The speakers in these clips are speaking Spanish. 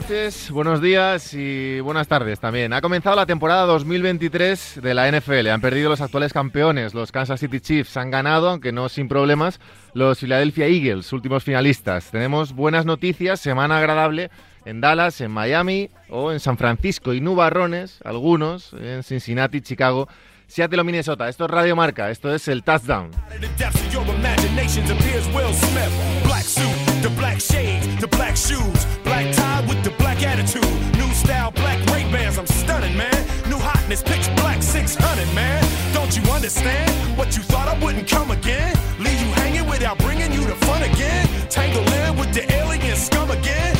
noches, buenos días y buenas tardes también. Ha comenzado la temporada 2023 de la NFL. Han perdido los actuales campeones, los Kansas City Chiefs. Han ganado, aunque no sin problemas, los Philadelphia Eagles, últimos finalistas. Tenemos buenas noticias, semana agradable en Dallas, en Miami o en San Francisco y nubarrones, algunos, en Cincinnati, Chicago. Seattle o Minnesota. Esto es Radio Marca, esto es el Touchdown. The black attitude. New style, black Ray Bans, I'm stunning, man. New hotness, pitch black 600, man. Don't you understand? What you thought I wouldn't come again? Leave you hanging without bringing you the fun again. Tangle in with the alien scum again.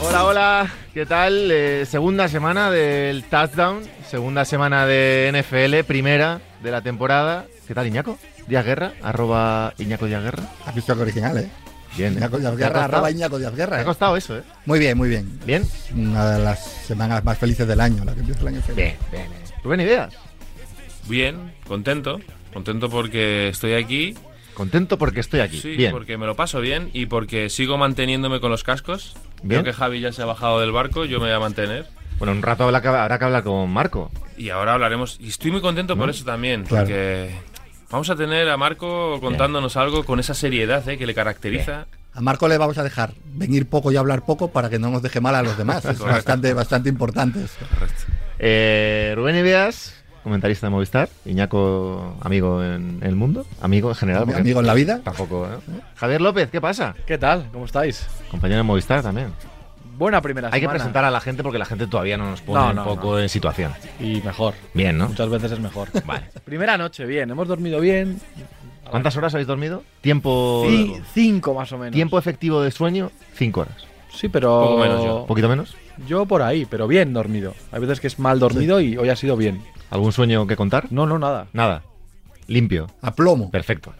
Hola, hola, ¿qué tal? Eh, segunda semana del Touchdown, segunda semana de NFL, primera de la temporada. ¿Qué tal, Iñaco? Díaz Guerra, arroba Iñaco Díaz Guerra. Has visto que original, ¿eh? Bien, ¿eh? Iñaco arroba Iñaco Díaz Me Guerra. ha costado eso, ¿eh? Muy bien, muy bien. ¿Bien? Una de las semanas más felices del año, la que empieza el año feliz. Bien, bien. bien. Rubén Ideas, Bien, contento. Contento porque estoy aquí. contento porque estoy aquí. Sí, bien. porque me lo paso bien y porque sigo manteniéndome con los cascos. Bien. Veo que Javi ya se ha bajado del barco, yo me voy a mantener. Bueno, un rato habrá que, habrá que hablar con Marco. Y ahora hablaremos. Y estoy muy contento por eso también, Claro. porque vamos a tener a Marco contándonos algo con esa seriedad eh, que le caracteriza. A Marco le vamos a dejar venir poco y hablar poco para que no nos deje mal a los demás. Es bastante, bastante importante esto. Eh, Rubén Ideas, comentarista de Movistar. Iñaco, amigo en el mundo. Amigo en general. Amigo en la vida. Tampoco, ¿eh? Javier López, ¿qué pasa? ¿Qué tal? ¿Cómo estáis? Compañero de Movistar también. Buena primera Hay que semana. presentar a la gente porque la gente todavía no nos pone No, un no, poco en situación. Y mejor. Bien, ¿no? Muchas veces es mejor. Vale. Primera noche, bien. Hemos dormido bien. ¿Cuántas horas habéis dormido? Tiempo Ci- cinco más o menos. tiempo efectivo de sueño, cinco horas. Sí, pero. Poco menos yo. ¿Un poquito menos? Yo por ahí, pero bien dormido. Hay veces que es mal dormido y hoy ha sido bien. ¿Algún sueño que contar? No, no, nada. Nada. Limpio. A plomo. Perfecto.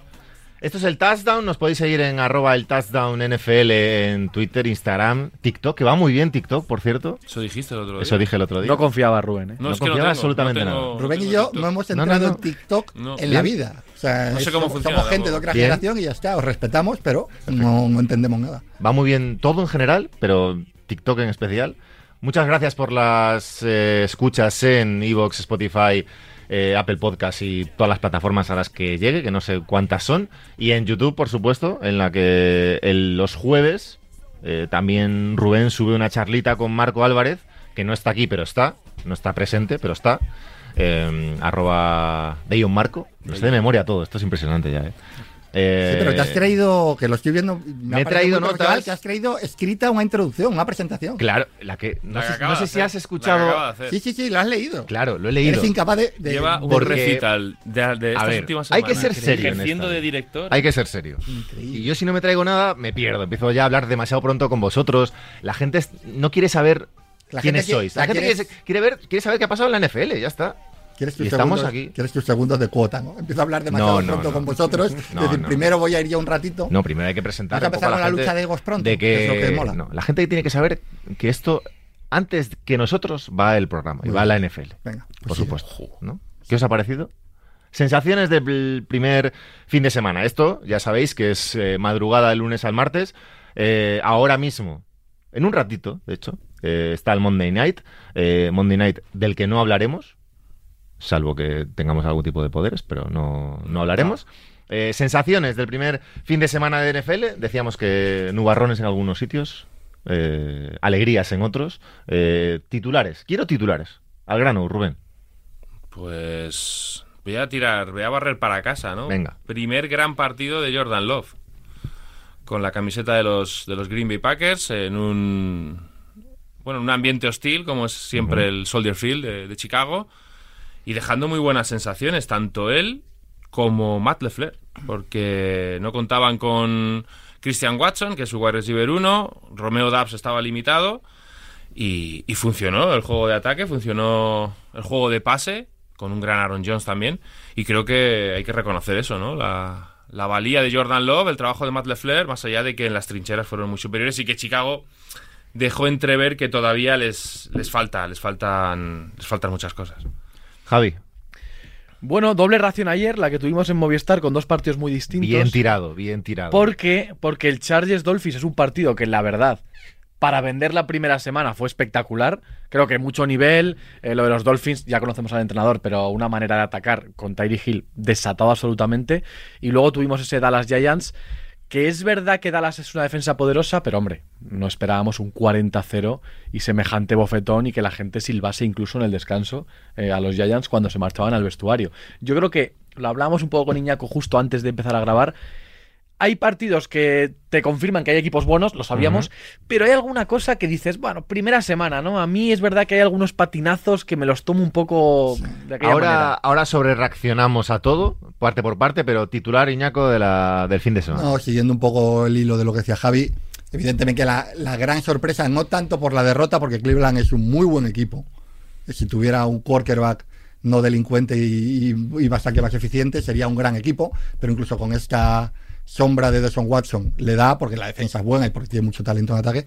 Esto es el Touchdown. Nos podéis seguir en arroba el Touchdown NFL en Twitter, Instagram, TikTok, que va muy bien TikTok, por cierto. Eso dijiste el otro día. Eso dije el otro día. No confiaba Rubén, ¿eh? no es que confiaba tengo, absolutamente tengo- nada. no Rubén y yo TikTok. no hemos No, no, entrado no. en TikTok No. en la vida. O sea, No sé cómo somos, funciona somos gente de otra Bien. generación y ya está. Os respetamos, pero no, no entendemos nada. Va muy bien todo en general, pero TikTok en especial. Muchas gracias por las eh, escuchas en Evox, Spotify, eh, Apple Podcast y todas las plataformas a las que llegue, que no sé cuántas son. Y en YouTube, por supuesto, en la que el- los jueves eh, también Rubén sube una charlita con Marco Álvarez, que no está aquí, pero está. No está presente, pero está. Eh, arroba Deion Marco. Lo sé de memoria todo, esto es impresionante ya. ¿eh? Sí, pero te has Eh, traído, que lo estoy viendo. me ha he traído notas. Que has traído escrita una introducción, una presentación. Claro, la que. No, La que sé, no sé si has la escuchado. Sí, sí, sí, lo has leído. Claro, lo he leído. Eres incapaz de. de- Lleva un Porque- recital de, de estas ver, últimas hay que semanas. ser serio en Ejerciendo de director. Hay que ser serio. Increíble. Y yo si no me traigo nada, me pierdo. Empiezo ya a hablar demasiado pronto con vosotros. La gente no quiere saber La quiénes gente sois. La la gente quiere, quiere ver, quiere saber qué ha pasado en la NFL, ya está. ¿Quieres tus, Y estamos segundos, aquí. quieres tus segundos de cuota, ¿no? Empiezo a hablar demasiado No, no, pronto con vosotros. Decir, primero voy a ir yo un ratito. No, primero hay que presentar un poco empezar con la lucha de egos pronto, de que, que es lo que mola. la gente tiene que saber que esto antes que nosotros va el programa y Muy va la. NFL. Venga, pues por sigue. supuesto. ¿no? ¿Qué os ha parecido? Sensaciones del primer fin de semana. Esto, ya sabéis que es eh, madrugada del lunes al martes. Eh, ahora mismo, en un ratito, de hecho, eh, está el Monday Night. eh, Monday Night del que no hablaremos, salvo que tengamos algún tipo de poderes, pero no, no hablaremos. Eh, sensaciones del primer fin de semana de NFL. Decíamos que nubarrones en algunos sitios, eh, alegrías en otros. eh, titulares. Quiero titulares. Al grano, Rubén. Pues voy a tirar, voy a barrer para casa, ¿no? Venga. Primer gran partido de Jordan Love. Con la camiseta de los, de los Green Bay Packers en un bueno, en un ambiente hostil, como es siempre el Soldier Field de, de Chicago, y dejando muy buenas sensaciones, tanto él como Matt LeFleur, porque no contaban con Christian Watson, que es su wide receiver 1, Romeo Dubs estaba limitado, y, y funcionó el juego de ataque, funcionó el juego de pase, con un gran Aaron Jones también, y creo que hay que reconocer eso, ¿no? La, la valía de Jordan Love, el trabajo de Matt LeFleur, más allá de que en las trincheras fueron muy superiores y que Chicago dejó entrever que todavía les, les falta, les faltan, les faltan muchas cosas. Javi, Bueno, doble ración ayer, la que tuvimos en Movistar con dos partidos muy distintos. bien tirado, bien tirado. ¿Por qué? Porque el Chargers Dolphins es un partido que, la verdad, para vender la primera semana fue espectacular. Creo que mucho nivel. eh, lo de los Dolphins, ya conocemos al entrenador, pero una manera de atacar con Tyree Hill desatado absolutamente. Y luego tuvimos ese Dallas Giants, que es verdad que Dallas es una defensa poderosa, pero hombre, no esperábamos un 40-0 y semejante bofetón y que la gente silbase incluso en el descanso eh, a los Giants cuando se marchaban al vestuario. Yo creo que lo hablábamos un poco con Iñaco justo antes de empezar a grabar. Hay partidos que te confirman que hay equipos buenos, lo sabíamos, pero hay alguna cosa que dices, bueno, primera semana, ¿no? A mí es verdad que hay algunos patinazos que me los tomo un poco de aquella Ahora, manera. ahora sobre reaccionamos a todo, parte por parte, pero titular Iñaco de la, del fin de semana. No, siguiendo un poco el hilo de lo que decía Javi, evidentemente que la, la gran sorpresa, no tanto por la derrota, porque Cleveland es un muy buen equipo. Si tuviera un quarterback no delincuente y, y- y bastante más eficiente, sería un gran equipo, pero incluso con esta sombra de Deshaun Watson le da, porque la defensa es buena y porque tiene mucho talento en ataque,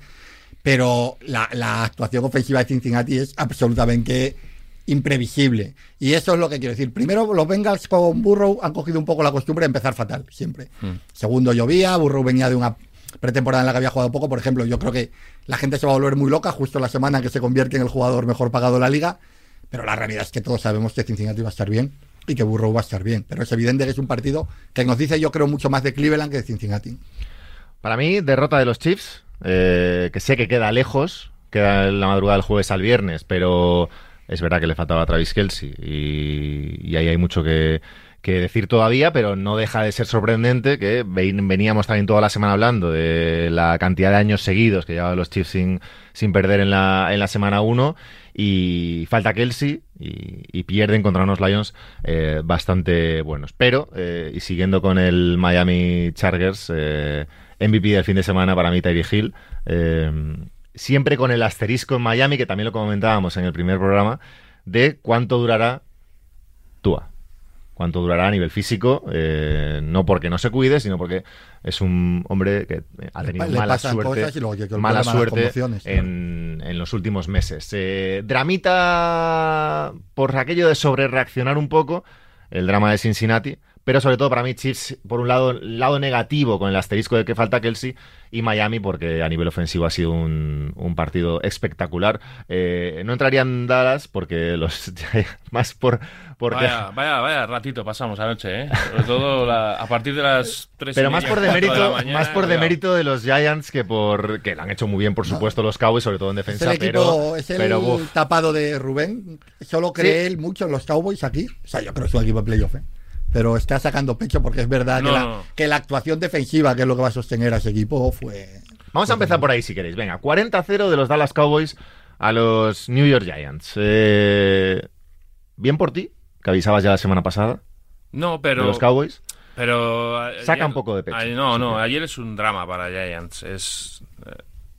pero la, la actuación ofensiva de Cincinnati es absolutamente imprevisible. Y eso es lo que quiero decir. Primero, los Bengals con Burrow han cogido un poco la costumbre de empezar fatal, siempre. Segundo, llovía, Burrow venía de una pretemporada en la que había jugado poco. Por ejemplo, yo creo que la gente se va a volver muy loca justo la semana que se convierte en el jugador mejor pagado de la liga. Pero la realidad es que todos sabemos que Cincinnati va a estar bien y que Burrow va a estar bien. Pero es evidente que es un partido que nos dice, yo creo, mucho más de Cleveland que de Cincinnati. Para mí, derrota de los Chiefs, eh, que sé que queda lejos, queda en la madrugada del jueves al viernes, pero es verdad que le faltaba a Travis Kelsey y, ahí hay mucho que, decir todavía, pero no deja de ser sorprendente que ven- veníamos también toda la semana hablando de la cantidad de años seguidos que llevaban los Chiefs sin, sin perder en la, en la semana 1 y falta Kelsey y, pierden contra unos Lions eh, bastante buenos. Pero, eh, y siguiendo con el Miami Chargers, eh, MVP del fin de semana para mí, Tyree Hill. siempre con el asterisco en Miami, que también lo comentábamos en el primer programa, de cuánto durará Tua. Cuánto durará a nivel físico, eh, no porque no se cuide, sino porque es un hombre que eh, ha tenido le mala suerte, que mala suerte en, en los últimos meses. Eh, dramita por aquello de sobrereaccionar un poco, el drama de Cincinnati, pero sobre todo para mí Chiefs, por un lado, el lado negativo con el asterisco de que falta Kelsey, y Miami porque a nivel ofensivo ha sido un, un partido espectacular. Eh, no entraría en Dallas porque los más por porque Vaya, vaya, vaya ratito pasamos anoche, ¿eh? Sobre todo la- a partir de las 3 pero más por demérito, mañana, más por demérito de los Giants que por que lo han hecho muy bien, por supuesto, los Cowboys, sobre todo en Es defensa, el equipo, pero, es el pero tapado de Rubén. Solo cree Sí. él mucho en los Cowboys aquí. O sea, yo creo que es un equipo de playoff. ¿eh? Pero está sacando pecho porque es verdad No, que, la, no. que la actuación defensiva, que es lo que va a sostener a ese equipo, fue. Vamos a empezar por ahí si queréis. Venga, 40-0 de los Dallas Cowboys a los New York Giants. Eh, bien por ti, que avisabas ya la semana pasada No, de pero. los Cowboys. Pero ayer- Saca un poco de pecho. No, no, ayer es un drama para Giants. Es eh,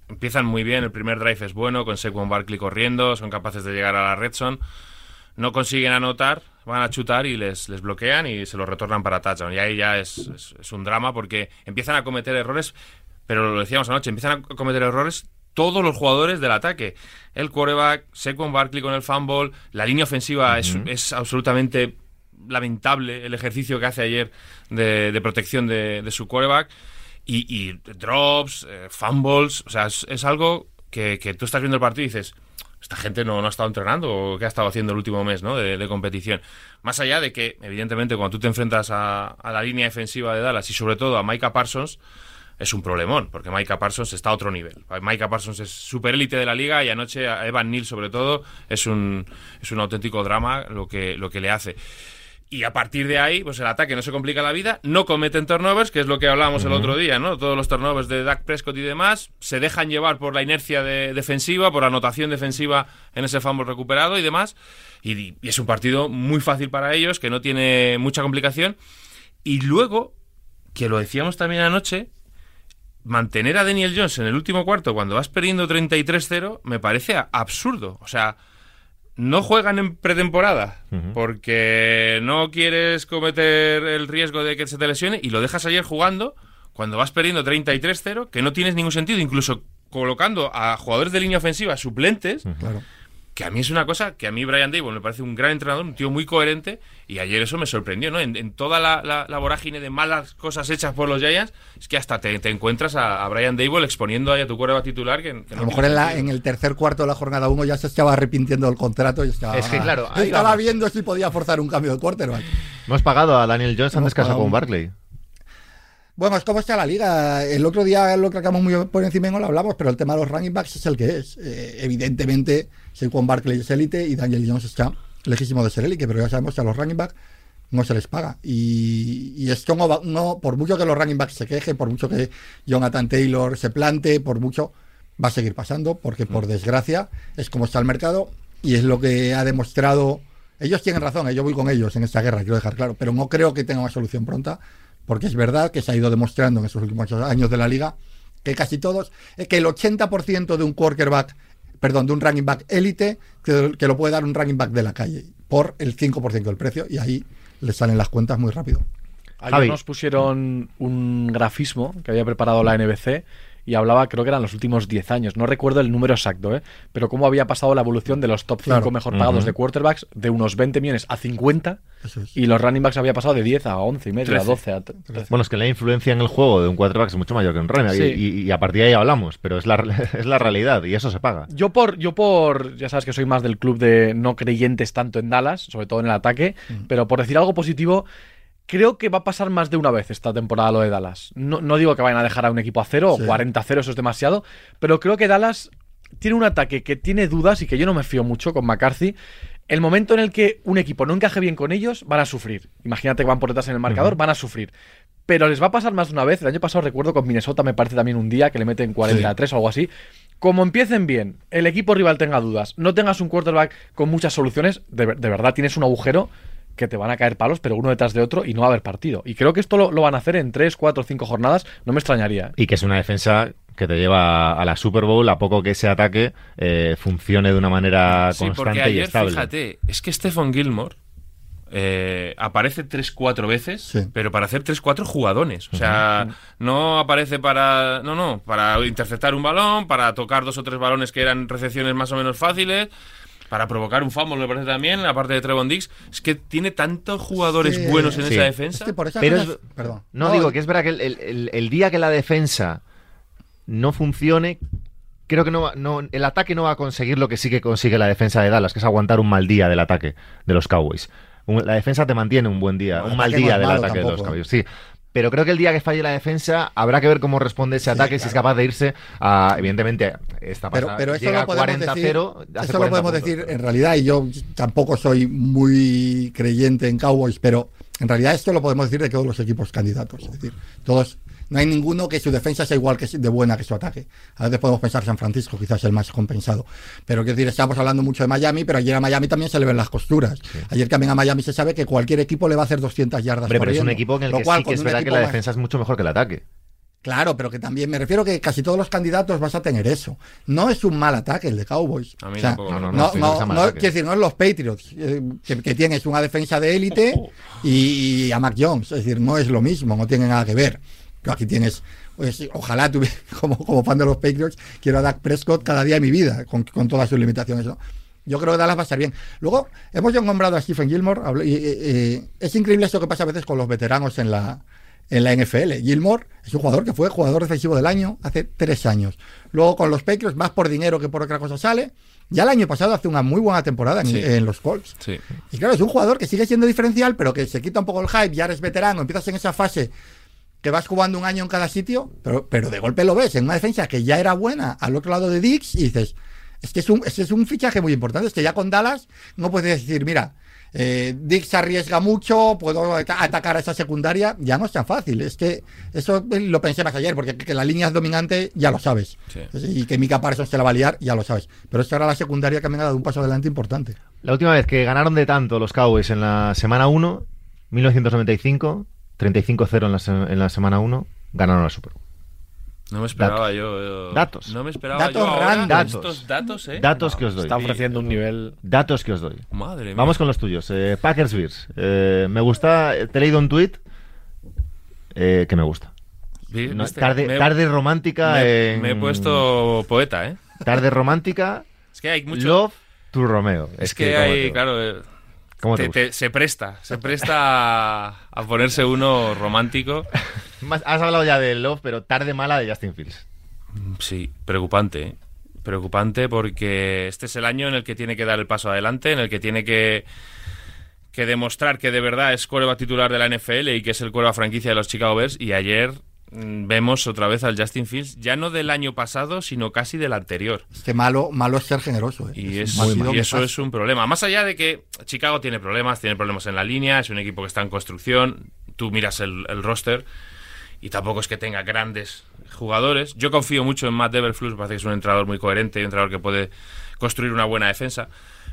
empiezan muy bien, el primer drive es bueno con Saquon Barkley corriendo, son capaces de llegar a la red zone. No consiguen anotar, van a chutar y les, les bloquean y se los retornan para touchdown. Y ahí ya es, es- es un drama porque empiezan a cometer errores, pero lo decíamos anoche, empiezan a cometer errores todos los jugadores del ataque. El quarterback, Saquon Barkley con el fumble, la línea ofensiva es, es absolutamente lamentable el ejercicio que hace ayer de, de protección de, de su quarterback. Y, y drops, eh, fumbles, o sea, es, es algo que, que tú estás viendo el partido y dices, esta gente no, no ha estado entrenando o qué ha estado haciendo el último mes ¿no? de, competición. Más allá de que, evidentemente, cuando tú te enfrentas a, a la línea defensiva de Dallas y sobre todo a Micah Parsons, es un problemón, porque Micah Parsons está a otro nivel. Micah Parsons es super élite de la liga y anoche a Evan Neal, sobre todo, es un, es un auténtico drama lo que, lo que le hace. Y a partir de ahí, pues el ataque no se complica la vida, no cometen turnovers, que es lo que hablábamos el otro día, ¿no? Todos los turnovers de Dak Prescott y demás se dejan llevar por la inercia de- defensiva, por la anotación defensiva en ese fumble recuperado y demás. Y, y es un partido muy fácil para ellos, que no tiene mucha complicación. Y luego, que lo decíamos también anoche, mantener a Daniel Jones en el último cuarto cuando vas perdiendo 33-0 me parece absurdo. O sea, no juegan en pretemporada porque no quieres cometer el riesgo de que se te lesione y lo dejas ayer jugando cuando vas perdiendo 33-0, que no tienes ningún sentido, incluso colocando a jugadores de línea ofensiva suplentes Claro. Que a mí es una cosa que a mí Brian Dable me parece un gran entrenador, un tío muy coherente, y ayer eso me sorprendió, ¿no? En, en toda la, la- la vorágine de malas cosas hechas por los Giants, es que hasta te, te encuentras a, a Brian Dable exponiendo ahí a tu cuerda titular que, que A no lo mejor en, la- en el tercer cuarto de la jornada 1 ya se estaba arrepintiendo del contrato y estaba, Es que, claro, ahí estaba vamos. viendo si podía forzar un cambio de quarterback. Hemos pagado a Daniel Jones antes que pagado con Barkley. Bueno, es como está la liga. El otro día lo sacamos muy por encima no lo hablamos, pero el tema de los running backs es el que es. Eh, evidentemente, Saquon Barkley es élite y Daniel Jones está lejísimo de ser élite, pero ya sabemos que a los running backs no se les paga. Y, y esto no, va- no- por mucho que los running backs se quejen, por mucho que Jonathan Taylor se plante, por mucho, va a seguir pasando, porque por desgracia es como está el mercado y es lo que ha demostrado. Ellos tienen razón, eh, yo voy con ellos en esta guerra, quiero dejar claro, pero no creo que tenga una solución pronta, porque es verdad que se ha ido demostrando en estos últimos años de la liga que casi todos, eh, que el 80% de un quarterback, perdón, de un running back élite, que, que lo puede dar un running back de la calle, por el 5% del precio, y ahí le salen las cuentas muy rápido. Ayer Javi. nos pusieron un grafismo que había preparado la NBC y hablaba, creo que eran los últimos 10 años. No recuerdo el número exacto, ¿eh? pero cómo había pasado la evolución de los top 5 Claro. mejor pagados de quarterbacks de unos 20 millones a 50 Eso es. y los running backs había pasado de 10 a 11 y medio, a 13. 12 a 13. Bueno, es que la influencia en el juego de un quarterback es mucho mayor que un running back, Sí. y, y- y a partir de ahí hablamos, pero es la, es la realidad y eso se paga. Yo por, yo por, ya sabes que soy más del club de no creyentes tanto en Dallas, sobre todo en el ataque, pero por decir algo positivo, creo que va a pasar más de una vez esta temporada lo de Dallas. No, no digo que vayan a dejar a un equipo a cero Sí. o 40 a cero, eso es demasiado, pero creo que Dallas tiene un ataque que tiene dudas y que yo no me fío mucho con McCarthy. El momento en el que un equipo no encaje bien con ellos, van a sufrir. Imagínate que van por detrás en el marcador, van a sufrir. Pero les va a pasar más de una vez. El año pasado recuerdo con Minnesota, me parece también un día que le meten 43 o algo así. Como empiecen bien, el equipo rival tenga dudas, no tengas un quarterback con muchas soluciones, de, de verdad tienes un agujero que te van a caer palos, pero uno detrás de otro y no va a haber partido. Y creo que esto lo, lo van a hacer en 3, 4, 5 jornadas, no me extrañaría. ¿eh? Y que es una defensa que te lleva a la Super Bowl a poco que ese ataque eh, funcione de una manera Sí, porque constante y ayer, estable. fíjate, es que Stephen Gilmore eh, aparece 3-4 veces, Sí. pero para hacer 3-4 jugadones. O sea, no aparece para. No, no, para interceptar un balón, para tocar dos o tres balones que eran recepciones más o menos fáciles. Para provocar un fumble, me parece también, aparte de Trevon Dix. Es que tiene tantos jugadores Sí. buenos en Sí. esa Es defensa. que por esas Pero cosas- es- perdón. No, digo que es verdad que el, el- el- el día que la defensa no funcione, creo que no, va- no el ataque no va a conseguir lo que sí que consigue la defensa de Dallas, que es aguantar un mal día del ataque de los Cowboys. La defensa te mantiene un buen día, el un mal no día del ataque de los tampoco, Cowboys. Sí. Pero creo que el día que falle la defensa habrá que ver cómo responde ese ataque, si es capaz de irse a, evidentemente, esta Pero, pasada, pero eso llega a podemos 40-0, decir, hace eso lo 40 podemos puntos. decir en realidad, y yo tampoco soy muy creyente en Cowboys, pero en realidad esto lo podemos decir de todos los equipos candidatos. Es decir, todos, no hay ninguno que su defensa sea igual que de buena que su ataque. A veces podemos pensar San Francisco, quizás el más compensado. Pero quiero decir, estamos hablando mucho de Miami, pero ayer a Miami también se le ven las costuras. Ayer también a Miami se sabe que cualquier equipo le va a hacer 200 yardas. Hombre, pero es un equipo en el Lo que cual, sí que es verdad que la más- defensa es mucho mejor que el ataque. Claro, pero que también me refiero que casi todos los candidatos vas a tener eso. No es un mal ataque el de Cowboys. A mí O sea. No, no, no, no, no, quiero decir, no es los Patriots, eh, que, que tienes una defensa de élite y, y a Mac Jones. Es decir, no es lo mismo, no tiene nada que ver. Aquí tienes, pues, ojalá tuviera, como, como fan de los Patriots, quiero a Dak Prescott cada día de mi vida, con, con todas sus limitaciones. ¿no? Yo creo que Dallas va a estar bien. Luego, hemos ya nombrado a Stephen Gilmore. y, es increíble esto que pasa a veces con los veteranos en la, en la NFL. Gilmore es un jugador que fue jugador defensivo del año hace tres años. Luego con los Patriots, más por dinero que por otra cosa sale. Ya el año pasado hace una muy buena temporada en, Sí. en los Colts. Sí. Y claro, es un jugador que sigue siendo diferencial, pero que se quita un poco el hype, ya eres veterano, empiezas en esa fase que vas jugando un año en cada sitio, pero, pero de golpe lo ves en una defensa que ya era buena al otro lado de Dix y dices, es que es un, es, que es un fichaje muy importante, es que ya con Dallas no puedes decir, mira, eh, Dix arriesga mucho, puedo ata- atacar a esa secundaria, ya no es tan fácil, es que eso eh, lo pensé más ayer, porque que la línea es dominante ya lo sabes, Sí. y que Mika Parsons se la va a liar, ya lo sabes, pero es que ahora la secundaria también ha dado un paso adelante importante. La última vez que ganaron de tanto los Cowboys en la semana 1, 1995, 35-0 en la, se- en la semana 1, ganaron la Super Bowl. No me esperaba yo, yo- Datos. No me esperaba Datos yo ahora. Datos. estos datos, ¿eh? Datos que os doy. Está ofreciendo un nivel. Datos que os doy. Madre mía. Vamos con los tuyos. Eh, Packers Bears. Eh, me gusta, te he leído un tweet eh, que me gusta. No, tarde, me- tarde romántica me, en- me he puesto poeta, ¿eh? Tarde romántica, Es que hay mucho. Love, Tu Romeo. Es, que, ¿cómo hay, claro, eh, ¿cómo te te- gusta? te- se presta, se presta a, a ponerse uno romántico. Más- Has hablado ya de Love, pero tarde mala de Justin Fields. Sí, preocupante. ¿eh? Preocupante porque este es el año en el que tiene que dar el paso adelante, en el que tiene que, que demostrar que de verdad es cuerva titular de la NFL y que es el cuerva franquicia de los Chicago Bears. Y ayer mm, vemos otra vez al Justin Fields, ya no del año pasado, sino casi del anterior. Es que malo, malo es ser generoso. ¿eh? Y, Es es- eso es un problema. Más allá de que Chicago tiene problemas, tiene problemas en la línea, es un equipo que está en construcción, tú miras el, el roster y tampoco es que tenga grandes jugadores. Yo confío mucho en Matt Deverflus, me parece que es un entrenador muy coherente, un entrenador que puede construir una buena defensa,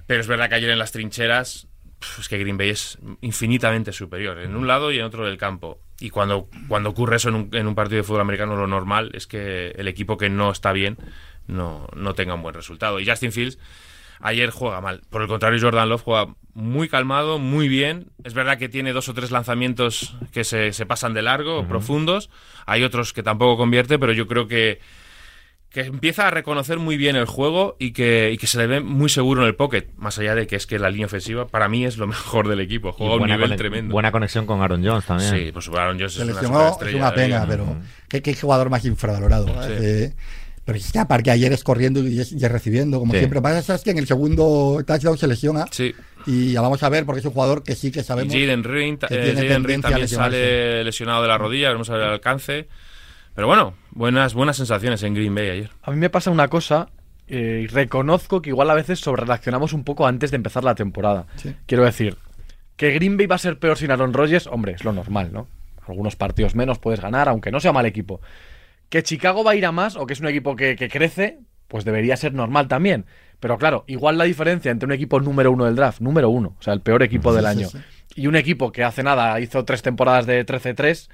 pero es verdad que ayer en las trincheras es que Green Bay es infinitamente superior en un lado y en otro del campo. Y cuando, cuando ocurre eso en un, en un partido de fútbol americano, lo normal es que el equipo que no está bien no, no tenga un buen resultado. Y Justin Fields ayer juega mal. Por el contrario, Jordan Love juega muy calmado, muy bien. Es verdad que tiene dos o tres lanzamientos que se, se pasan de largo, profundos. Hay otros que tampoco convierte, pero yo creo que, que empieza a reconocer muy bien el juego y que, y que se le ve muy seguro en el pocket. Más allá de que es que la línea ofensiva para mí es lo mejor del equipo. Juega a un nivel tremendo. Buena conexión con Aaron Jones también. Sí, pues Aaron Jones es una lesionó, es una pena, liga. pero qué, qué jugador más infravalorado. ¿eh? Eh, pero es que aparte ayer es corriendo y es, y es recibiendo, como Sí. siempre. Pasa es que en el segundo touchdown se lesiona Sí. y ya vamos a ver porque es un jugador que sí que sabemos. Jaden Ring, eh, Ring también sale lesionado de la rodilla, veremos a ver el alcance. Pero bueno, buenas, buenas sensaciones en Green Bay ayer. A mí me pasa una cosa, eh, y reconozco que igual a veces sobrereaccionamos un poco antes de empezar la temporada. Sí. Quiero decir, que Green Bay va a ser peor sin Aaron Rodgers, hombre, es lo normal, ¿no? Algunos partidos menos puedes ganar, aunque no sea mal equipo. Que Chicago va a ir a más, o que es un equipo que, que crece, pues debería ser normal también. Pero claro, igual la diferencia entre un equipo número uno del draft, número uno, o sea, el peor equipo Sí, del sí, año, sí. y un equipo que hace nada hizo tres temporadas de 13-3,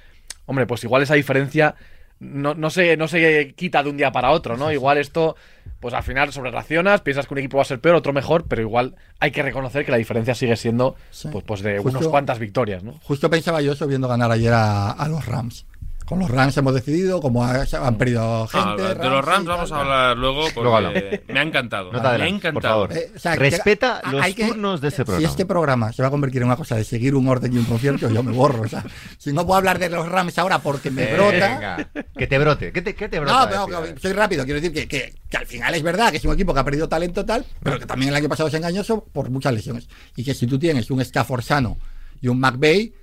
hombre, pues igual esa diferencia no, no, se, no se quita de un día para otro, ¿no? Igual esto, pues al final sobrereaccionas, piensas que un equipo va a ser peor, otro mejor, pero igual hay que reconocer que la diferencia sigue siendo Sí. pues, pues de unas cuantas victorias, ¿no? Justo pensaba yo eso viendo ganar ayer a, a los Rams. Con los Rams hemos decidido, como ha- han perdido gente. Ah, de los Rams vamos tal, a hablar luego porque Luego hablamos. me ha encantado. No te me ha por encantado. favor. Eh, o sea, Respeta que- los hay que- turnos de este Si programa. este programa se va a convertir en una cosa de seguir un orden y un concierto, yo me borro. O sea, si no puedo hablar de los Rams ahora porque me brota. Venga, que te brote. ¿Qué te, qué te brota? No, pero decir? que soy rápido. Quiero decir que, que- que al final es verdad que es un equipo que ha perdido talento tal, pero que también el año pasado es engañoso por muchas lesiones. Y que si tú tienes un Stafford sano y un McVay,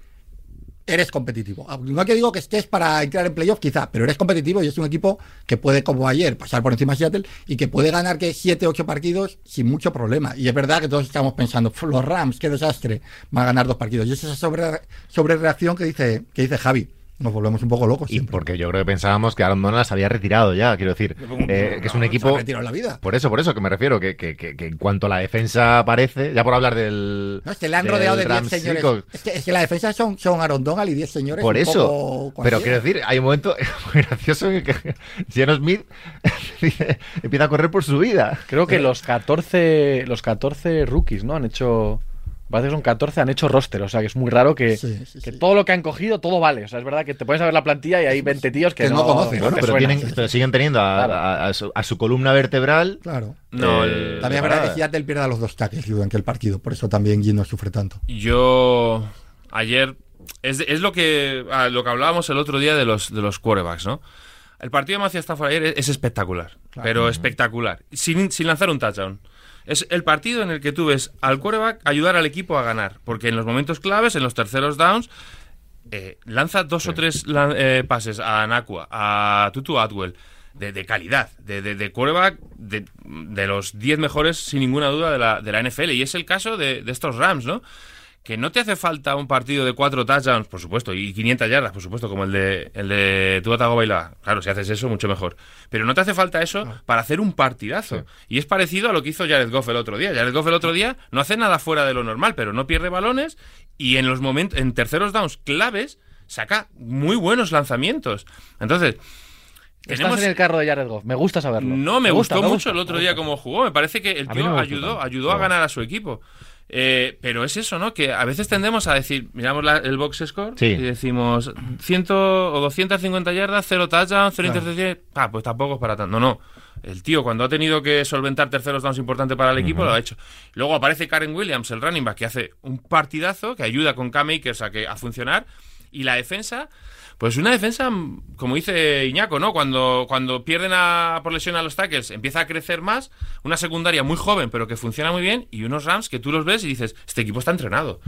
eres competitivo. Ah, No que digo que estés para entrar en playoff, quizá, pero eres competitivo y es un equipo que puede, como ayer, pasar por encima de Seattle y que puede ganar que 7, 8 partidos sin mucho problema. Y es verdad que todos estamos pensando, "Pf, los Rams, qué desastre, van a ganar dos partidos. Y es esa sobre, sobre reacción que dice, que dice Javi. Nos volvemos un poco locos. Y siempre. porque yo creo que pensábamos que Aaron Donald se había retirado ya, quiero decir, eh, que es un Se equipo... ha retirado en la vida. Por eso, por eso que me refiero, que, que, que, que en cuanto a la defensa aparece, ya por hablar del... No, es que le han rodeado de 10 Rams señores. Es que, es que la defensa son, son Aaron Donald y 10 señores. Por un eso, poco pero quiero decir, hay un momento muy gracioso en el que Geno Smith empieza a correr por su vida. Creo que los 14, los 14 rookies, ¿no? Han hecho. Parece que son 14, han hecho roster. O sea, que es muy raro que, Sí, sí, que sí. todo lo que han cogido, todo vale. O sea, es verdad que te pones a ver la plantilla y hay 20 tíos que, Que no no, conocen. no Bueno, te pero, suenan. tienen, pero siguen teniendo a, Claro. a- a su, a su columna vertebral. Claro. No, Eh, el- También es verdad que Seattle pierde a los dos tackles durante el partido. Por eso también Gino sufre tanto. Yo ayer es, es lo que a lo que hablábamos el otro día de los de los quarterbacks, ¿no? El partido de Macia Stafford ayer es, es espectacular, pero espectacular, sin, sin lanzar un touchdown. Es el partido en el que tú ves al quarterback ayudar al equipo a ganar, porque en los momentos claves, en los terceros downs, eh, lanza dos o tres eh, pases a Nakua, a Tutu Atwell, de, de calidad, de, de, de quarterback de, los 10 mejores, sin ninguna duda, de la, de la NFL. Y es el caso de estos Rams, ¿no? Que no te hace falta un partido de cuatro touchdowns, por supuesto, y 500 yardas, por supuesto, como el de, el de Tagovailoa. Claro, si haces eso, mucho mejor. Pero no te hace falta eso para hacer un partidazo. Y es parecido a lo que hizo Jared Goff el otro día. Jared Goff el otro día no hace nada fuera de lo normal, pero no pierde balones y en los momentos, en terceros downs claves, saca muy buenos lanzamientos. Entonces, Estás en el carro de Jared Goff. Me gusta saberlo. no, me, gustó mucho gusta, el otro día como jugó. Me parece que el tío ayudó, ayudó a ganar a su equipo. Eh, pero es eso, ¿no? Que a veces tendemos a decir, miramos la- el box score Sí. y decimos 100 o 250 yardas, 0 touchdown, 0 Claro. intercepciones. Ah, pues tampoco es para tanto. No, no. El tío, cuando ha tenido que solventar terceros downs importantes para el equipo, lo ha hecho. Luego aparece Karen Williams, el running back, que hace un partidazo, que ayuda con K-Makers a, que, a funcionar. Y la defensa, pues una defensa, como dice Iñaco, ¿no? Cuando, cuando pierden a, por lesión a los tackles, empieza a crecer más. Una secundaria muy joven, pero que funciona muy bien. Y unos Rams que tú los ves y dices, este equipo está entrenado.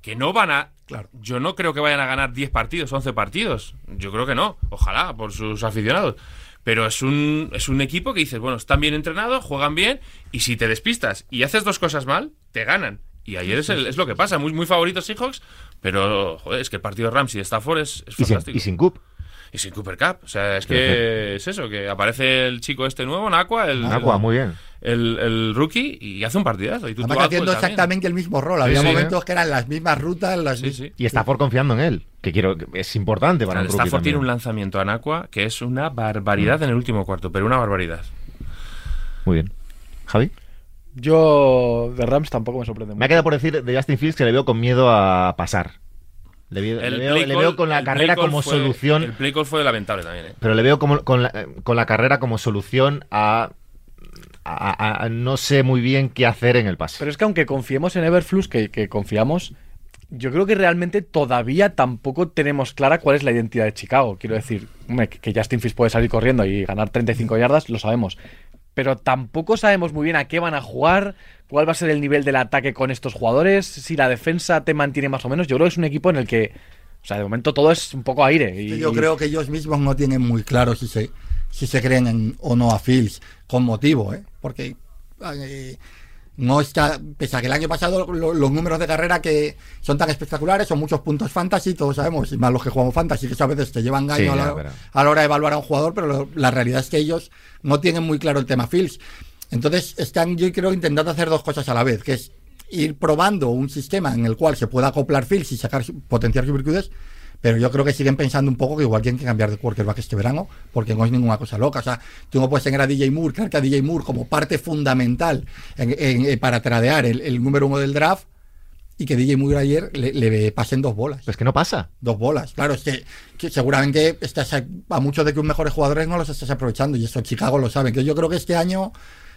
Que no van a. Claro. Yo no creo que vayan a ganar 10 partidos, 11 partidos. Yo creo que no. Ojalá, por sus aficionados. Pero es un, es un equipo que dices, bueno, están bien entrenados, juegan bien, y si te despistas y haces dos cosas mal, te ganan. Y ayer es, el- es lo que pasa, muy, muy favoritos Seahawks, pero joder, es que el partido de Rams y de Stafford es, es Y sin, fantástico. y sin Cup. Y sin Cooper Cup. O sea, es que es eso, que aparece el chico este nuevo, Nakua, el, Aqua, muy bien. el, el rookie, y hace un partidazo. Y tú, Además tú haciendo también. exactamente el mismo rol. Había sí, momentos que eran las mismas rutas, las Sí, sí. Y Stafford confiando en él, que quiero que es importante para El un rookie Stafford tiene un también. lanzamiento a Nakua que es una barbaridad en el último cuarto, pero una barbaridad. Muy bien. Javi. Yo de Rams tampoco me sorprende Me ha mucho. quedado por decir de Justin Fields que le veo con miedo a pasar. Le, veo- le El veo, play le call- veo con la carrera como fue- solución, El play call fue lamentable también, ¿eh? pero le veo como, con, la, con la carrera como solución a, a- a- a no sé muy bien qué hacer en el pase. Pero es que aunque confiemos en Everflux, que, que confiamos, yo creo que realmente todavía tampoco tenemos clara cuál es la identidad de Chicago. Quiero decir, hombre, que que Justin Fields puede salir corriendo y ganar 35 yardas, lo sabemos. Pero tampoco sabemos muy bien a qué van a jugar, cuál va a ser el nivel del ataque con estos jugadores, si la defensa te mantiene más o menos. Yo creo que es un equipo en el que, o sea, de momento todo es un poco aire. Y, Yo creo que ellos mismos no tienen muy claro si se, si se creen en- o no a Fields, con motivo, ¿eh? Porque eh, no está, pese a que el año pasado lo- los números de carrera que son tan espectaculares, son muchos puntos fantasy, todos sabemos, y más los que jugamos fantasy, que eso a veces te llevan Sí, a, la, pero- a la hora de evaluar a un jugador, pero lo- la realidad es que ellos no tienen muy claro el tema Fields. Entonces están, yo creo, intentando hacer dos cosas a la vez, que es ir probando un sistema en el cual se pueda acoplar Fields y sacar su- potenciar sus virtudes, pero yo creo que siguen pensando un poco que igual tienen que cambiar de quarterback este verano, porque no es ninguna cosa loca. O sea, tú no puedes tener a DJ Moore, creer que a DJ Moore como parte fundamental en- en- eh, para tradear el, el número uno del draft y que DJ Moore ayer le, le pasen dos bolas. Pues que no pasa. Dos bolas, claro, es que, que seguramente estás a, a muchos de tus mejores jugadores no los estás aprovechando y eso Chicago lo sabe. Que yo creo que este año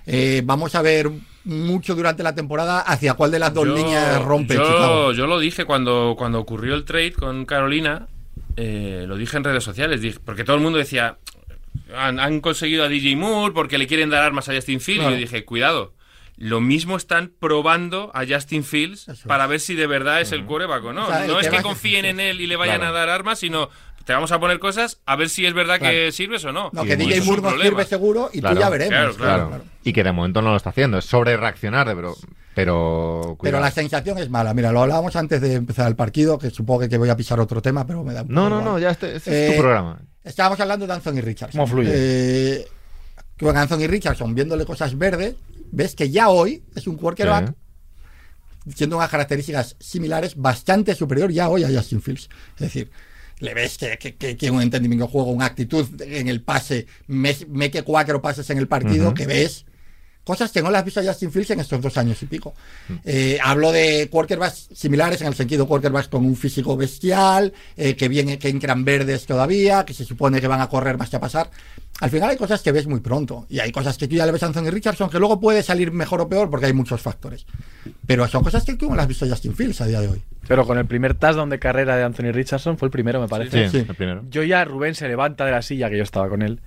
eh, vamos a ver mucho durante la temporada hacia cuál de las dos Yo- líneas rompe yo, Chicago. yo lo dije cuando, cuando ocurrió el trade con Carolina, eh, lo dije en redes sociales, dije- porque todo el mundo decía, han, han conseguido a DJ Moore porque le quieren dar armas a Justin Fields. Claro. Y yo dije, cuidado. Lo mismo están probando a Justin Fields para ver si de verdad es el quarterback o no. O sea, el no es que es- confíen en él y le vayan Claro. a dar armas, sino te vamos a poner cosas a ver si es verdad que sirves o no. No, que DJ problema. sirve seguro y Claro, tú ya veremos. claro, Claro. claro. Y que de momento no lo está haciendo. Es sobre reaccionar, pero. Pero, Pero la sensación es mala. Mira, lo hablábamos antes de empezar el partido, que supongo que voy a pisar otro tema, pero me da un No, poco no, igual. no, ya este, este es Eh, tu programa. Estábamos hablando de Anthony Richardson. ¿Cómo fluye? Eh, con Anthony Richardson, viéndole cosas verdes, ves que ya hoy es un quarterback Sí. siendo unas características similares, bastante superior ya hoy a Justin Fields. Es decir, le ves que, que, que tiene un entendimiento de juego, una actitud en el pase, me, me que cuatro pases en el partido, Ujú. que ves cosas que no las has visto a Justin Fields en estos dos años y pico. Eh, hablo de quarterbacks similares en el sentido quarterbacks con un físico bestial, eh, que viene, que entran verdes todavía, que se supone que van a correr más que a pasar. Al final hay cosas que ves muy pronto y hay cosas que tú ya le ves a Anthony Richardson que luego puede salir mejor o peor porque hay muchos factores. Pero son cosas que tú no las has visto a Justin Fields a día de hoy. Pero con el primer touchdown de carrera de Anthony Richardson fue el primero, me parece. Sí, sí. el primero. Yo ya, Rubén se levanta de la silla, que yo estaba con él,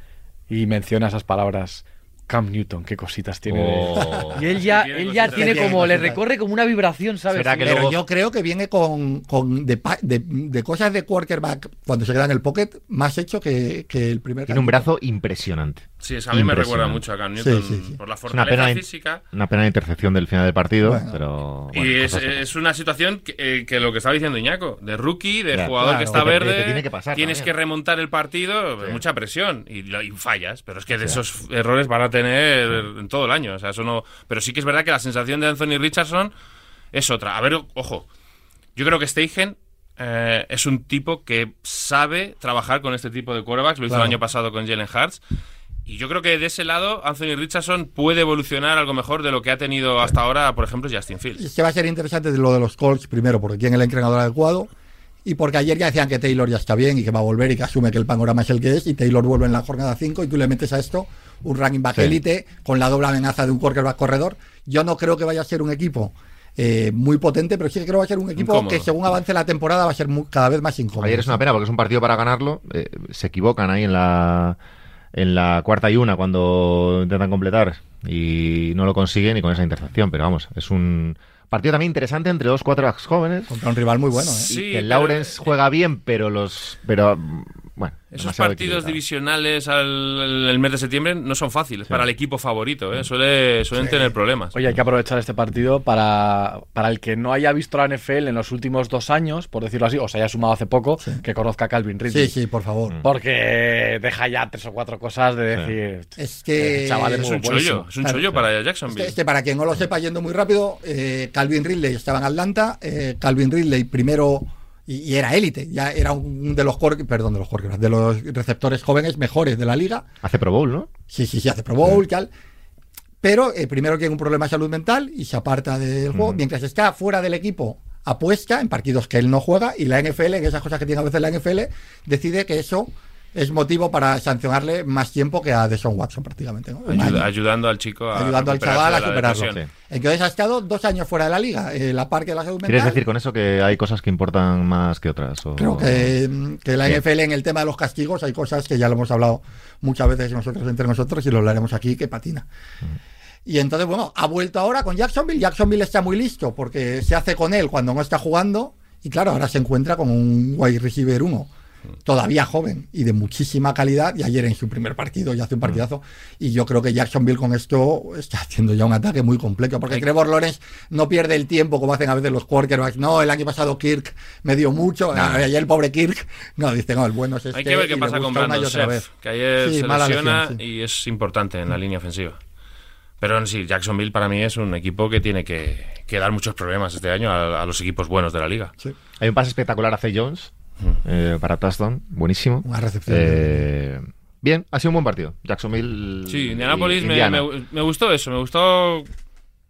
y menciona esas palabras. Cam Newton, qué cositas tiene. de- Oh. Y él ya, él ya tiene como, le recorre como una vibración, ¿sabes? Será que Pero luego- yo creo que viene con, con de, pa- de- de cosas de quarterback cuando se queda en el pocket más hecho que, que el primer. Tiene un brazo impresionante. Sí, eso a mí me recuerda mucho a Cam Newton Sí, sí, sí. por la Es una fortaleza pena, física. una pena de intercepción del final del partido, Bueno. pero. Y bueno, es, cosas- es una situación que, eh, que lo que estaba diciendo Iñaco, de rookie, de Ya, jugador claro, que está que te- verde, te tiene que pasar tienes también. que remontar el partido, Sí. mucha presión y, lo- y fallas, pero es que de esos errores van a tener en todo el año, o sea, eso no, pero sí que es verdad que la sensación de Anthony Richardson es otra. A ver, ojo, yo creo que Steichen eh, es un tipo que sabe trabajar con este tipo de quarterbacks, lo hizo Claro. el año pasado con Jalen Hurts y yo creo que de ese lado Anthony Richardson puede evolucionar algo mejor de lo que ha tenido hasta ahora, por ejemplo, Justin Fields. es que va a ser interesante lo de los Colts primero, porque tiene el entrenador adecuado. Y porque ayer ya decían que Taylor ya está bien y que va a volver y que asume que el panorama es el que es. Y Taylor vuelve en la jornada 5 y tú le metes a esto un running back Sí. élite con la doble amenaza de un quarterback corredor. Yo no creo que vaya a ser un equipo eh, muy potente, pero sí que creo que va a ser un equipo Incómodo. que según avance la temporada va a ser muy- cada vez más incómodo. Ayer es una pena porque es un partido para ganarlo. eh, se equivocan ahí en la en la cuarta y una cuando intentan completar y no lo consiguen y con esa intercepción. Pero vamos, es un partido también interesante entre dos quarterbacks jóvenes. Contra un rival muy bueno, ¿eh? Sí, y que pero- Lawrence juega bien, pero los pero mm, bueno, Esos partidos divisionales al el mes de septiembre no son fáciles para el equipo favorito, ¿eh? Suele, suelen Sí. tener problemas. Oye, hay que aprovechar este partido para, para el que no haya visto la NFL en los últimos dos años, por decirlo así, o se haya sumado hace poco, que conozca a Calvin Ridley. Sí, sí, por favor. Mm. Porque deja ya tres o cuatro cosas de Sí. decir. Es que- "Eh, chaval, es un buenísimo". chollo, es un Claro, chollo para Es Jacksonville. que, es que para quien no lo sepa, yendo muy rápido, eh, Calvin Ridley estaba en Atlanta. eh, Calvin Ridley primero y, y era élite, ya era un de los cor- perdón, de los quarterbacks, de los receptores jóvenes mejores de la liga. Hace Pro Bowl, ¿no? Sí, sí, sí, hace Pro Bowl, tal. Pero eh, primero tiene un problema de salud mental y se aparta del juego. Mientras está fuera del equipo, apuesta en partidos que él no juega y la NFL, en esas cosas que tiene a veces la NFL, decide que eso es motivo para sancionarle más tiempo que a Deshaun Watson prácticamente. ¿no? Ayuda- ayudando al chico a ayudando al chaval a superarlo. depresión. Entonces ha estado dos años fuera de la liga. Eh, la par que la salud mental. ¿Quieres decir con eso que hay cosas que importan más que otras? o- Creo que, que la. NFL en el tema de los castigos hay cosas que ya lo hemos hablado muchas veces nosotros entre nosotros y lo hablaremos aquí que patina. Y entonces, bueno, ha vuelto ahora con Jacksonville. Jacksonville está muy listo porque se hace con él cuando no está jugando. Y claro, ahora se encuentra con un wide receiver 1 todavía joven y de muchísima calidad. Y ayer en su primer partido ya hace un partidazo. Y yo creo que Jacksonville con esto está haciendo ya un ataque muy complejo. Porque Trevor Lawrence no pierde el tiempo como hacen a veces los quarterbacks. No, el año pasado Kirk me dio mucho. Ayer el pobre Kirk. No, dice, no, el bueno es este. Hay que ver qué pasa con Brandon vez. que ayer Sí, se mala lesiona lesión, sí. y es importante en la línea ofensiva. Pero sí, Jacksonville para mí es un equipo que tiene que, que dar muchos problemas este año a, a los equipos buenos de la liga. Sí. Hay un pase espectacular a Zay Jones eh, para touchdown, buenísimo. Una recepción. Eh, bien, ha sido un buen partido. Jacksonville. Sí, Indianapolis me, me- me gustó eso, me gustó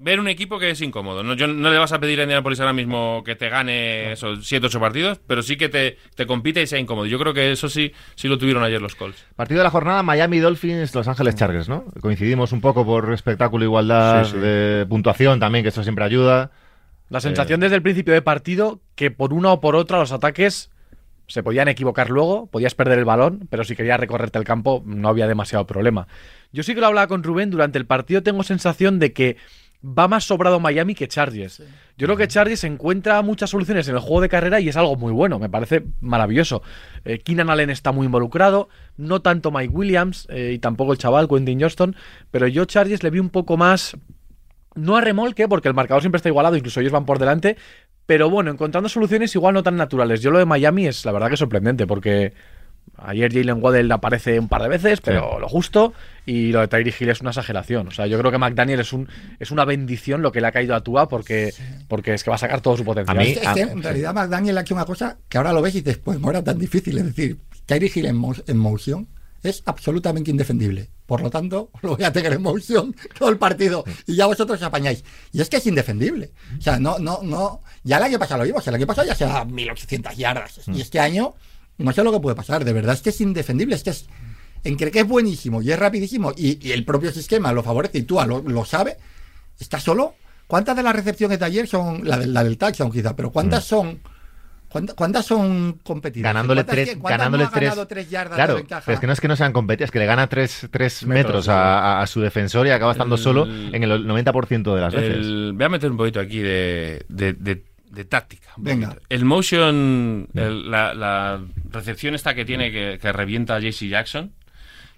ver un equipo que es incómodo. No, yo no le vas a pedir a Indianapolis ahora mismo que te gane esos 7 8 partidos, pero sí que te, te compite y sea incómodo. Yo creo que eso sí, sí lo tuvieron ayer los Colts. Partido de la jornada, Miami Dolphins, Los Ángeles Chargers, ¿no? Coincidimos un poco por espectáculo, igualdad, Sí, sí. de puntuación también, que eso siempre ayuda. La sensación desde el principio de partido que por una o por otra los ataques se podían equivocar luego, podías perder el balón, pero si querías recorrerte el campo no había demasiado problema. Yo sí que lo hablaba con Rubén, durante el partido tengo sensación de que va más sobrado Miami que Chargers. Yo creo que Chargers encuentra muchas soluciones en el juego de carrera y es algo muy bueno, me parece maravilloso. Eh, Keenan Allen está muy involucrado, no tanto Mike Williams eh, y tampoco el chaval Quentin Johnston, pero yo Chargers le vi un poco más no a remolque, porque el marcador siempre está igualado, incluso ellos van por delante. Pero bueno, encontrando soluciones igual no tan naturales. Yo lo de Miami es la verdad que sorprendente, porque ayer Jalen Waddell aparece un par de veces, pero lo justo. Y lo de Tyree Hill es una exageración. O sea, yo creo que McDaniel es un es una bendición lo que le ha caído a Tua, porque, porque es que va a sacar todo su potencial. A mí- Es que, es que en realidad McDaniel ha hecho una cosa que ahora lo ves y dices, pues no era tan difícil. Es decir, Kyrie Hill en, mo- en motion es absolutamente indefendible. Por lo tanto, lo voy a tener en motion todo el partido y ya vosotros os apañáis. Y es que es indefendible. O sea, no, no, no. Ya el año pasado lo vimos, el año pasado ya se da 1800 yardas. Y este año, no sé lo que puede pasar. De verdad es que es indefendible. Es que es. En que es buenísimo y es rapidísimo y, y el propio sistema lo favorece y tú lo, lo sabe, está solo. ¿Cuántas de las recepciones de ayer son la, del- la del touchdown quizá? Pero ¿cuántas son ¿Cuántas, son competidas? Ganándole ¿Cuántas tres, ganándole no ha tres, ganado tres yardas claro, de ventaja? pero es que no es que no sean competidas, es que le gana tres, tres metros, Metros, a, a- a su defensor y acaba estando El- solo en el 90% de las veces. El- voy a meter un poquito aquí de, de- de- de táctica. Venga. El motion, el- la, la recepción esta que tiene que, que revienta a JC Jackson,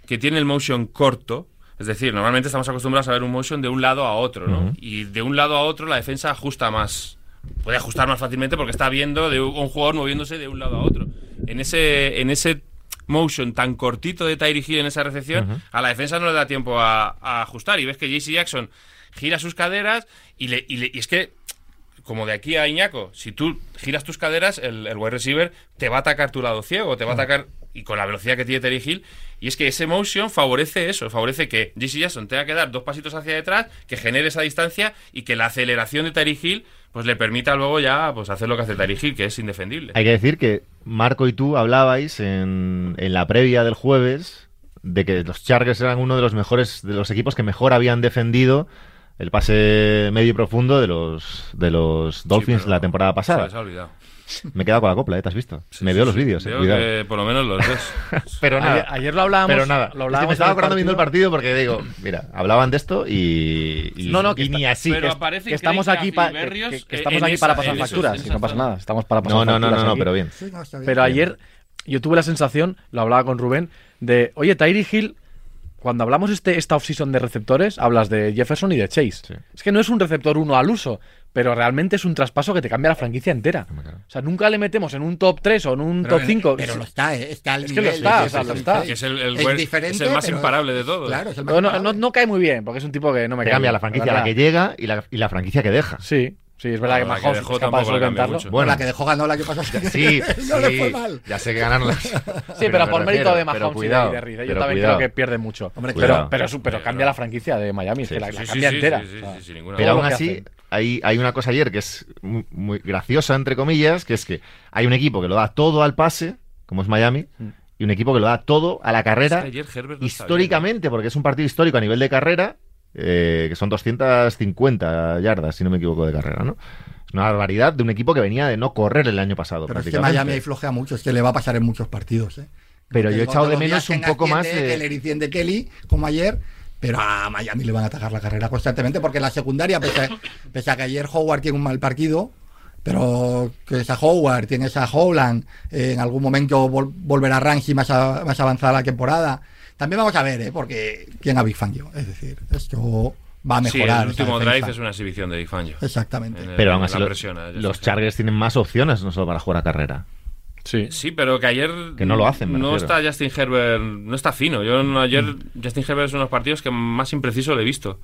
que tiene el motion corto. Es decir, normalmente estamos acostumbrados a ver un motion de un lado a otro, ¿no? Y de un lado a otro la defensa ajusta más. Puede ajustar más fácilmente porque está viendo de un jugador moviéndose de un lado a otro. En ese, en ese motion tan cortito de Tyree Hill en esa recepción, a la defensa no le da tiempo a, a ajustar. Y ves que JC Jackson gira sus caderas y, le, y, le- y es que como de aquí a Iñaco, si tú giras tus caderas, el, el wide receiver te va a atacar tu lado ciego, te va a atacar, y con la velocidad que tiene Terry Hill, Y es que ese motion favorece eso, favorece que JC Jackson tenga que dar dos pasitos hacia detrás, que genere esa distancia y que la aceleración de Tyreek Hill pues le permita luego ya pues hacer lo que hace Hill, que es indefendible. Hay que decir que Marco y tú hablabais en, en la previa del jueves de que los Chargers eran uno de los mejores, de los equipos que mejor habían defendido el pase medio y profundo de los, de los Dolphins la temporada Se pasada. les ha olvidado. Me he quedado con la copla, ¿eh? ¿Te has visto? Sí, Me veo sí. los vídeos, eh, Veo cuidado. que por lo menos los ves. Pero nada. Ayer, ayer lo hablábamos. Pero nada. Lo Es que hablábamos me estaba acordando viendo el partido. porque digo, mira, hablaban de esto y, y, No, no, que y está- ni así. pero que- aparece Que estamos aquí, pa- que, estamos aquí esa- para pasar facturas, y no pasa nada. Estamos para pasar No, no, no, facturas no, no, pero bien. Sí, no, está bien. Pero ayer yo tuve la sensación, lo hablaba con Rubén, de, oye, Tyree Hill, cuando hablamos este, esta offseason de receptores, hablas de Jefferson y de Chase. Sí. Es que no es un receptor uno al uso, pero realmente es un traspaso que te cambia la franquicia entera. O sea, nunca le metemos en un top 3 o en un top 5. Pero lo está, ¿eh? está al Es que lo nivel está, o sea, lo está. Que es el- el Es güey- diferente, es el más imparable de todos. Claro, es el más no, no, cae muy bien, porque es un tipo que no me cae cambia bien, la franquicia a la que llega y la, y la franquicia que deja. Sí, sí, es verdad que que Mahomes dejó es capaz de mucho. Bueno. La que dejó ganó la que pasó. Sí, no le sí, fue mal. Ya sé que ganaron las. Sí, pero, por mérito de Mahomes cuidado, y de. ¿eh? Yo pero también cuidado. creo que pierde mucho. Hombre, pero, pero, su- pero cambia la franquicia de Miami, es Sí, que la, sí, la Sí, cambia sí, entera. sí, sí, O sea, sí, sin ninguna Pero aún que así. Hay, hay una cosa ayer que es muy, muy graciosa, entre comillas, que es que hay un equipo que lo da todo al pase, como es Miami, Mm. y un equipo que lo da todo a la carrera, Es que ayer no históricamente, porque es un partido histórico a nivel de carrera, eh, que son 250 yardas, si no me equivoco, de carrera, ¿no? Es una barbaridad de un equipo que venía de no correr el año pasado. Pero es que. Miami ahí flojea mucho, es que le va a pasar en muchos partidos. ¿eh? Pero yo he echado de menos un poco 100 más de de- Keller y 100 de Kelly, como ayer, pero a Miami le van a atacar la carrera constantemente, porque la secundaria, pese a, pese a que ayer Howard tiene un mal partido, pero que esa Howard, tienes a Howland, eh, en algún momento vol- volverá Rangi más, a- más avanzada la temporada. También vamos a ver, ¿eh? porque tiene a Big Fangio, es decir, esto va a Sí, mejorar. el esa último drive es una exhibición de Big Fangio. Exactamente. El- Pero aún así, la lo- presión, eh, los. Chargers tienen más opciones, no solo para jugar a carrera. Sí. Sí, pero que ayer Que no lo hacen, me No refiero. está Justin Herbert, no está fino. Yo no- ayer Justin Herbert es uno de los partidos que más impreciso le he visto.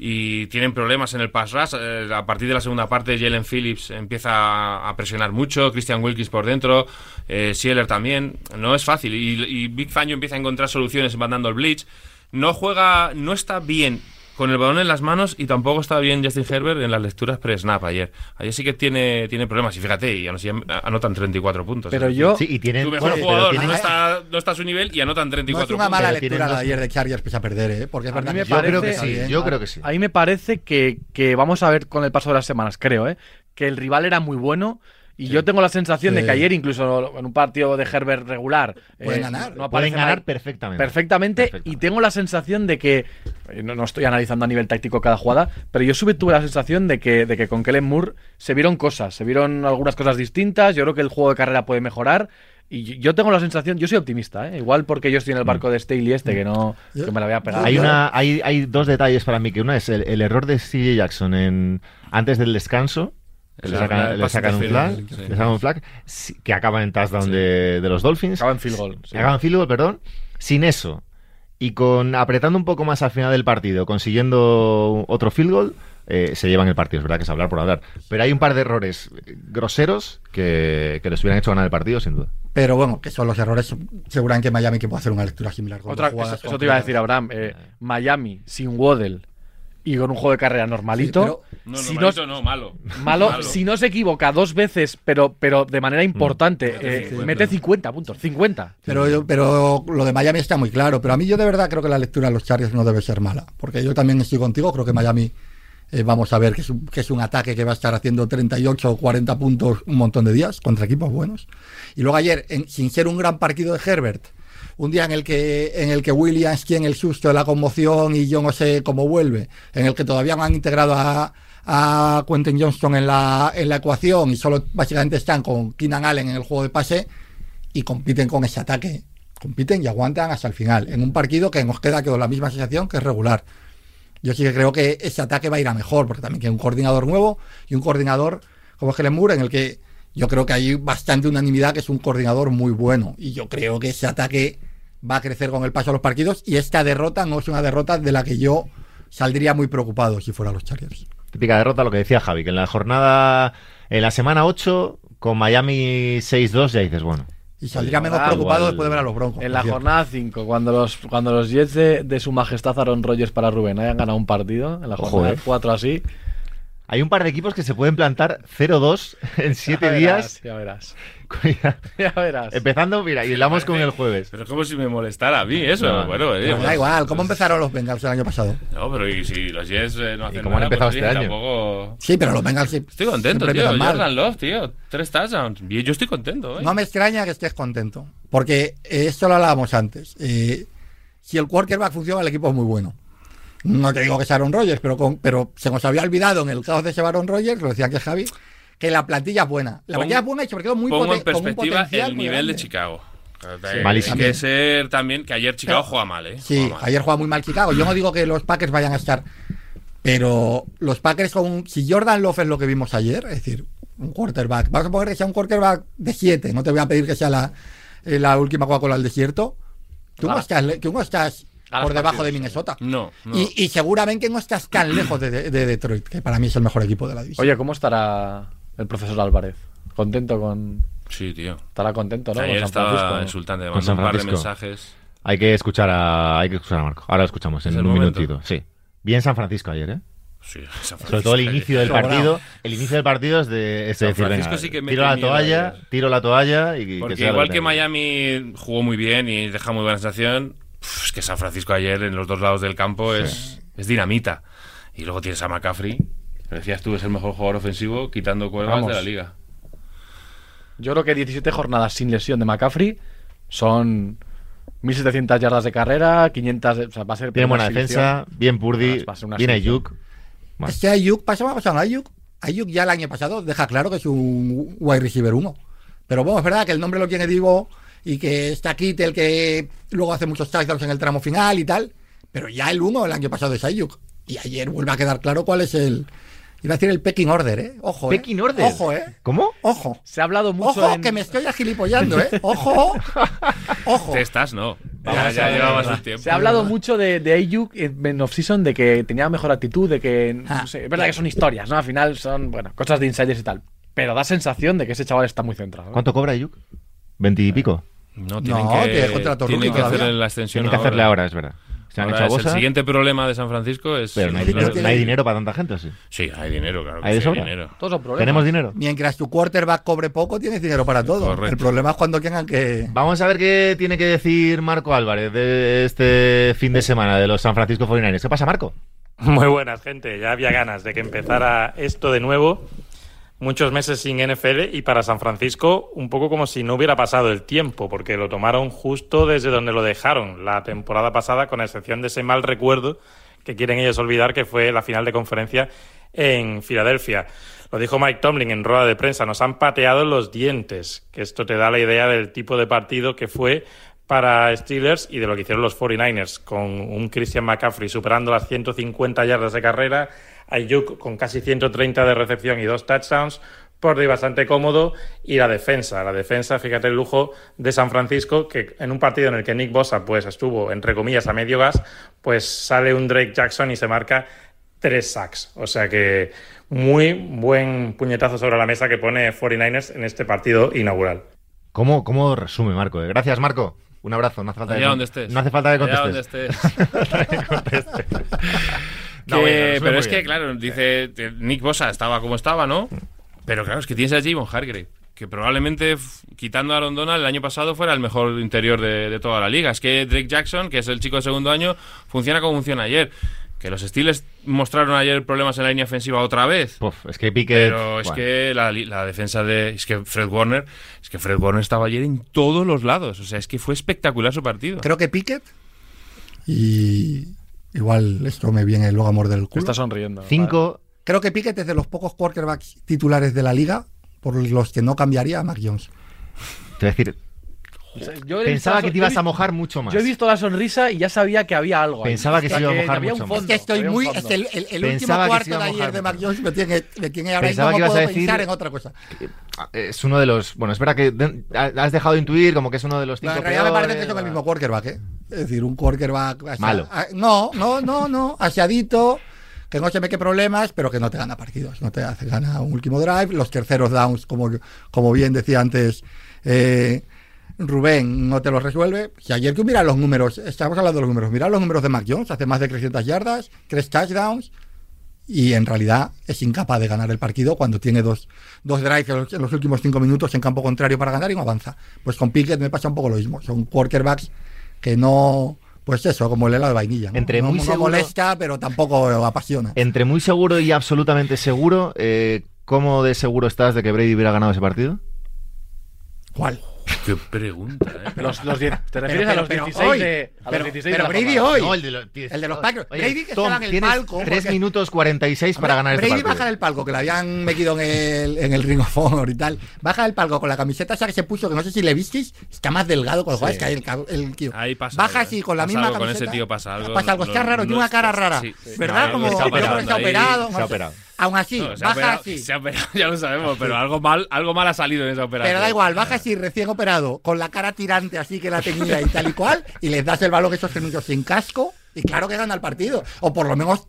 Y tienen problemas en el pass rush. Eh, a partir de la segunda parte, Jalen Phillips empieza a- a presionar mucho. Christian Wilkins por dentro. Eh, Sieler también. No es fácil. Y, y Big Fangio empieza a encontrar soluciones mandando el blitz. No juega, no está bien con el balón en las manos y tampoco está bien Justin Herbert en las lecturas pre-snap ayer. Ayer sí que tiene, tiene problemas. Y fíjate, y así anotan 34 puntos. Pero decir, yo, Sí, y tienen. tu mejor bueno, jugador tienen- no, está, no está a su nivel y anotan No 34 es una mala pero tienen lectura la de ayer de Chargers pese a perder, ¿eh? porque es A verdad mí me que Yo parece- creo que sí, bien. yo creo que sí. A mí me parece que, que vamos a ver con el paso de las semanas, creo, ¿eh? que el rival era muy bueno. Y yo tengo la sensación de que ayer, incluso en un partido de Herbert regular, Pueden eh, ganar. no Pueden ganar perfectamente. perfectamente. Perfectamente. Y tengo la sensación de que. eh, No, no estoy analizando a nivel táctico cada jugada, pero yo sube tuve la sensación de que, de que con Kellen Moore se vieron cosas, se vieron algunas cosas distintas. Yo creo que el juego de carrera puede mejorar. Y yo- tengo la sensación, yo soy optimista, ¿eh? igual porque yo estoy en el barco de Staley este, que no que me la voy a pegar. Hay, una, hay, hay dos detalles para mí, que una es el, el error de CJ Jackson en, antes del descanso, le sacan, le un flag, interference, sí. le sacan un flag, sí, que acaba en touchdown de, de los Dolphins. Acaba en field goal. sí. Acaban field goal, perdón. Sin eso, y con apretando un poco más al final del partido, consiguiendo otro field goal, eh, se llevan el partido. Es verdad que es hablar por hablar. Pero hay un par de errores groseros que, que les hubieran hecho ganar el partido, sin duda. Pero bueno, que son los errores. Seguramente Miami que puede hacer una lectura similar. con Otra, eso, eso te iba a decir. Abraham. eh, Miami sin Waddle y con un juego de carrera normalito. Sí, No, si normalito no, malo. Malo, Malo. si no se equivoca dos veces, pero, pero de manera importante, Mete eh, 50. mete 50 puntos. 50. Pero, yo- pero lo de Miami está muy claro. Pero a mí yo de verdad creo que la lectura de los Chargers no debe ser mala. Porque yo también estoy contigo. Creo que Miami, eh, vamos a ver, que es, un, que es un ataque que va a estar haciendo 38 o 40 puntos un montón de días contra equipos buenos. Y luego ayer, en- sin ser un gran partido de Herbert, un día en el que en el que Williams tiene el susto de la conmoción y yo no sé cómo vuelve, en el que todavía no han integrado a, a Quentin Johnston en la, en la ecuación y solo básicamente están con Keenan Allen en el juego de pase y compiten con ese ataque. Compiten y aguantan hasta el final. En un partido que nos queda con la misma sensación que es regular. Yo sí que creo que ese ataque va a ir a mejor, porque también que un coordinador nuevo y un coordinador como Helen Moore, en el que yo creo que hay bastante unanimidad que es un coordinador muy bueno. Y yo creo que ese ataque va a crecer con el paso de los partidos. Y esta derrota no es una derrota de la que yo saldría muy preocupado si fuera los Chargers. Típica derrota, lo que decía Javi, que en la jornada, en la semana 8, con Miami 6-2, ya dices, bueno. Y saldría menos Igual- preocupado después de ver a los Broncos. En la cierto. jornada 5, cuando los, cuando los Jets de, de su majestad Aaron Rodgers para Rubén hayan ganado un partido, en la jornada eh. 4 así, Hay un par de equipos que se pueden plantar 0-2 en 7 ya días. verás, Ya verás. Cuidado. Ya verás. Empezando, mira, y hablamos con el jueves. Pero es como si me molestara a mí eso. No, bueno, eh, pues- da igual, ¿cómo empezaron los Bengals el año pasado? No, pero y si los Jets eh, no hacen cómo han nada, empezado pues, este oye, año? Tampoco... Sí, pero los Bengals sí- Estoy contento, tío. Jordan Love, tío. Tres touchdowns. Yo estoy contento, ¿eh? No me extraña que estés contento. Porque esto lo hablábamos antes. Eh, si el quarterback funciona, el equipo es muy bueno. No te digo que es Aaron Rodgers, pero, con- pero se nos había olvidado en el caos de ese Aaron Rodgers, lo decía que Javi, que la plantilla es buena. La plantilla es buena y sobre todo muy Pongo en con un perspectiva potencial el nivel de. Chicago. Malísimo. Hay que ser también que ayer Chicago Pero- juega mal, ¿eh? Sí, Juega mal. ayer juega muy mal Chicago. Yo no digo que los Packers vayan a estar, pero los Packers con si Jordan Love es lo que vimos ayer, es decir, un quarterback, vamos a poner que sea un quarterback de 7, no te voy a pedir que sea la, eh, la última Coca-Cola al desierto. Tú no Gana. estás, tú no estás por debajo partidos, de. Minnesota. No, no. Y, y seguramente no estás tan lejos de, de- de Detroit, que para mí es el mejor equipo de la división. Oye, ¿cómo estará el profesor Álvarez? ¿Contento con.? Sí, tío. Estará contento, ¿no? Ayer Con San estaba Francisco. insultante. Un par de Francisco. mensajes. Hay que escuchar a, hay que escuchar a Marco. Ahora lo escuchamos en ¿Es el un momento? minutito. Sí. Bien San Francisco ayer, ¿eh? Sí, San Sobre todo el Francisco. inicio del Sobrado. partido. El inicio del partido es de, es de decir, Francisco venga, sí que mete tiro la toalla, ayer. tiro la toalla y Porque igual que. Miami jugó muy bien y deja muy buena sensación, es que San Francisco ayer en los dos lados del campo es, es dinamita. Y luego tienes a McCaffrey. Decías tú, es el mejor jugador ofensivo quitando cuerdas Vamos. de la liga. Yo creo que 17 jornadas sin lesión de McCaffrey son 1700 yardas de carrera, 500. de- o sea, va a ser. Tiene buena defensa, bien Purdy, Va a ser una bien exhibición. Ayuk. Bueno, Es que Ayuk, pasamos a pasar Ayuk. Ayuk ya el año pasado deja claro que es un wide receiver 1. Pero bueno, es verdad que el nombre lo tiene Divo y que está Kittel que luego hace muchos touchdowns en el tramo final y tal. Pero ya el 1 el año pasado es Ayuk. Y ayer vuelve a quedar claro cuál es el. Iba a decir el pecking order, ¿eh? Ojo. ¿eh? Pecking order. Ojo, ¿eh? ¿Cómo? Ojo. Se ha hablado mucho. Ojo, en- que me estoy agilipollando, ¿eh? Ojo. Ojo. Te estás, no. Ya, Vamos ya llevabas verdad. un tiempo. Se ha hablado mucho de, de Ayuk en off-season, de que tenía mejor actitud, de que. Ah. No sé, es verdad que son historias, ¿no? Al final son, bueno, cosas de insiders y tal. Pero da sensación de que ese chaval está muy centrado. ¿eh? ¿Cuánto cobra Ayuk? ¿Veinte y pico. No, tienen No, que, tiene contrato tienen que hacerle la extensión Tienen que hacerle ahora, es verdad. Se han Ahora hecho a es Bosa, el siguiente problema de San Francisco es... pero no hay, dinero, pero no hay que- dinero para tanta gente, ¿o sí? Sí, hay dinero, claro. que ¿Hay sí, dinero. Todos son problemas. ¿Tenemos dinero? Mientras tu quarterback cobre poco, tienes dinero para todo. Correcto. El problema es cuando tengan que. Vamos a ver qué tiene que decir Marco Álvarez de este fin de semana de los San Francisco 49ers. ¿Qué pasa, Marco? Muy buenas, gente. Ya había ganas de que empezara esto de nuevo. Muchos meses sin NFL y para San Francisco un poco como si no hubiera pasado el tiempo, porque lo tomaron justo desde donde lo dejaron la temporada pasada, con excepción de ese mal recuerdo que quieren ellos olvidar, que fue la final de conferencia en Filadelfia. Lo dijo Mike Tomlin en rueda de prensa, nos han pateado los dientes, que esto te da la idea del tipo de partido que fue para Steelers y de lo que hicieron los 49ers, con un Christian McCaffrey superando las 150 yardas de carrera, Ayuk con casi 130 de recepción y dos touchdowns, Purdy bastante cómodo y la defensa, la defensa, fíjate el lujo de San Francisco, que en un partido en el que Nick Bosa pues estuvo entre comillas a medio gas, pues sale un Drake Jackson y se marca tres sacks. O sea que muy buen puñetazo sobre la mesa que pone 49ers en este partido inaugural. ¿Cómo, cómo resume, Marco? eh? Gracias, Marco. Un abrazo. No hace falta, Allá que, donde estés. No hace falta que Allá contestes. donde estés. No, Que- bueno, resume pero es que, claro, dice eh, Nick Bosa estaba como estaba, ¿no? Pero claro, es que tienes a Javon Hargrave, que probablemente, quitando a Aaron Donald, el año pasado fuera el mejor interior de, de toda la liga. Es que Drake Jackson, que es el chico de segundo año, funciona como funciona ayer. Que los Steelers mostraron ayer problemas en la línea ofensiva otra vez. Puf, es que Piquet. Pero es bueno, que la, la defensa de. Es que Fred Warner. Es que Fred Warner estaba ayer en todos los lados. O sea, es que fue espectacular su partido. Creo que Pickett. Y. Igual esto me viene luego amor del culo. Está sonriendo. Cinco. Creo que Pickett es de los pocos quarterbacks titulares de la liga por los que no cambiaría a Mac Jones. Te voy a decir, O sea, yo he pensaba que te ibas a mojar mucho más. Yo he visto la sonrisa y ya sabía que había algo. ahí. Pensaba que O sea, se iba a mojar mucho más. Es que estoy muy. Es que el, el- el Pensaba último que cuarto iba a de ayer mojar de Mac. Jones me tiene, me tiene ahora Pensaba mismo que ibas a decir- pensar en otra cosa. Es uno de los. Bueno, espera que. de- has dejado de intuir como que es uno de los cinco. en realidad me parece que son el va. mismo quarterback, ¿eh? Es decir, un quarterback. asia- Malo. a- no, no, no, no. Aseadito, que no se me qué problemas, pero que no te gana partidos. No te hace gana un último drive. Los terceros downs, como, como bien decía antes eh, Rubén no te lo resuelve. Si ayer que mira los números, estamos hablando de los números, mira los números de Mac Jones, hace más de 300 yardas, tres touchdowns, y en realidad es incapaz de ganar el partido cuando tiene dos, dos drives en los, en los últimos cinco minutos en campo contrario para ganar y no avanza. Pues con Pickett me pasa un poco lo mismo. Son quarterbacks que no, pues eso, como el helado de vainilla. ¿no? Entre no, muy no seguro- molesta, pero tampoco apasiona. Entre muy seguro y absolutamente seguro, eh, ¿cómo de seguro estás de que Brady hubiera ganado ese partido? ¿Cuál? Qué pregunta, ¿eh? Los, los diez- ¿Te refieres pero- a los pero 16 hoy. de, a Pero- los 16 pero de la Brady jornada? hoy. No, el de los, El de los Packers. Oye, Brady que Tom, estaba en el palco, 3 porque- minutos 46 para ganar este Brady partido. baja del palco, que le habían metido en el, en el Ring of Honor y tal. Baja del palco con la camiseta esa que se puso, que no sé si le visteis, está más delgado con lo cual es que hay el, el tío. Ahí pasa Baja algo, así ¿eh? con la misma algo con camiseta. ese tío, pasa algo. Pasa algo, está raro, tiene una cara rara. sí, sí. ¿Verdad? Como que está ahí. operado. Se ha operado. Aún así, No, baja operado, así. se ha operado, ya lo sabemos, pero algo mal, algo mal ha salido en esa operación. Pero da igual, baja así, recién operado, con la cara tirante así que la tenía y tal y cual, y les das el balón esos minutos sin casco, y claro que gana el partido. O por lo menos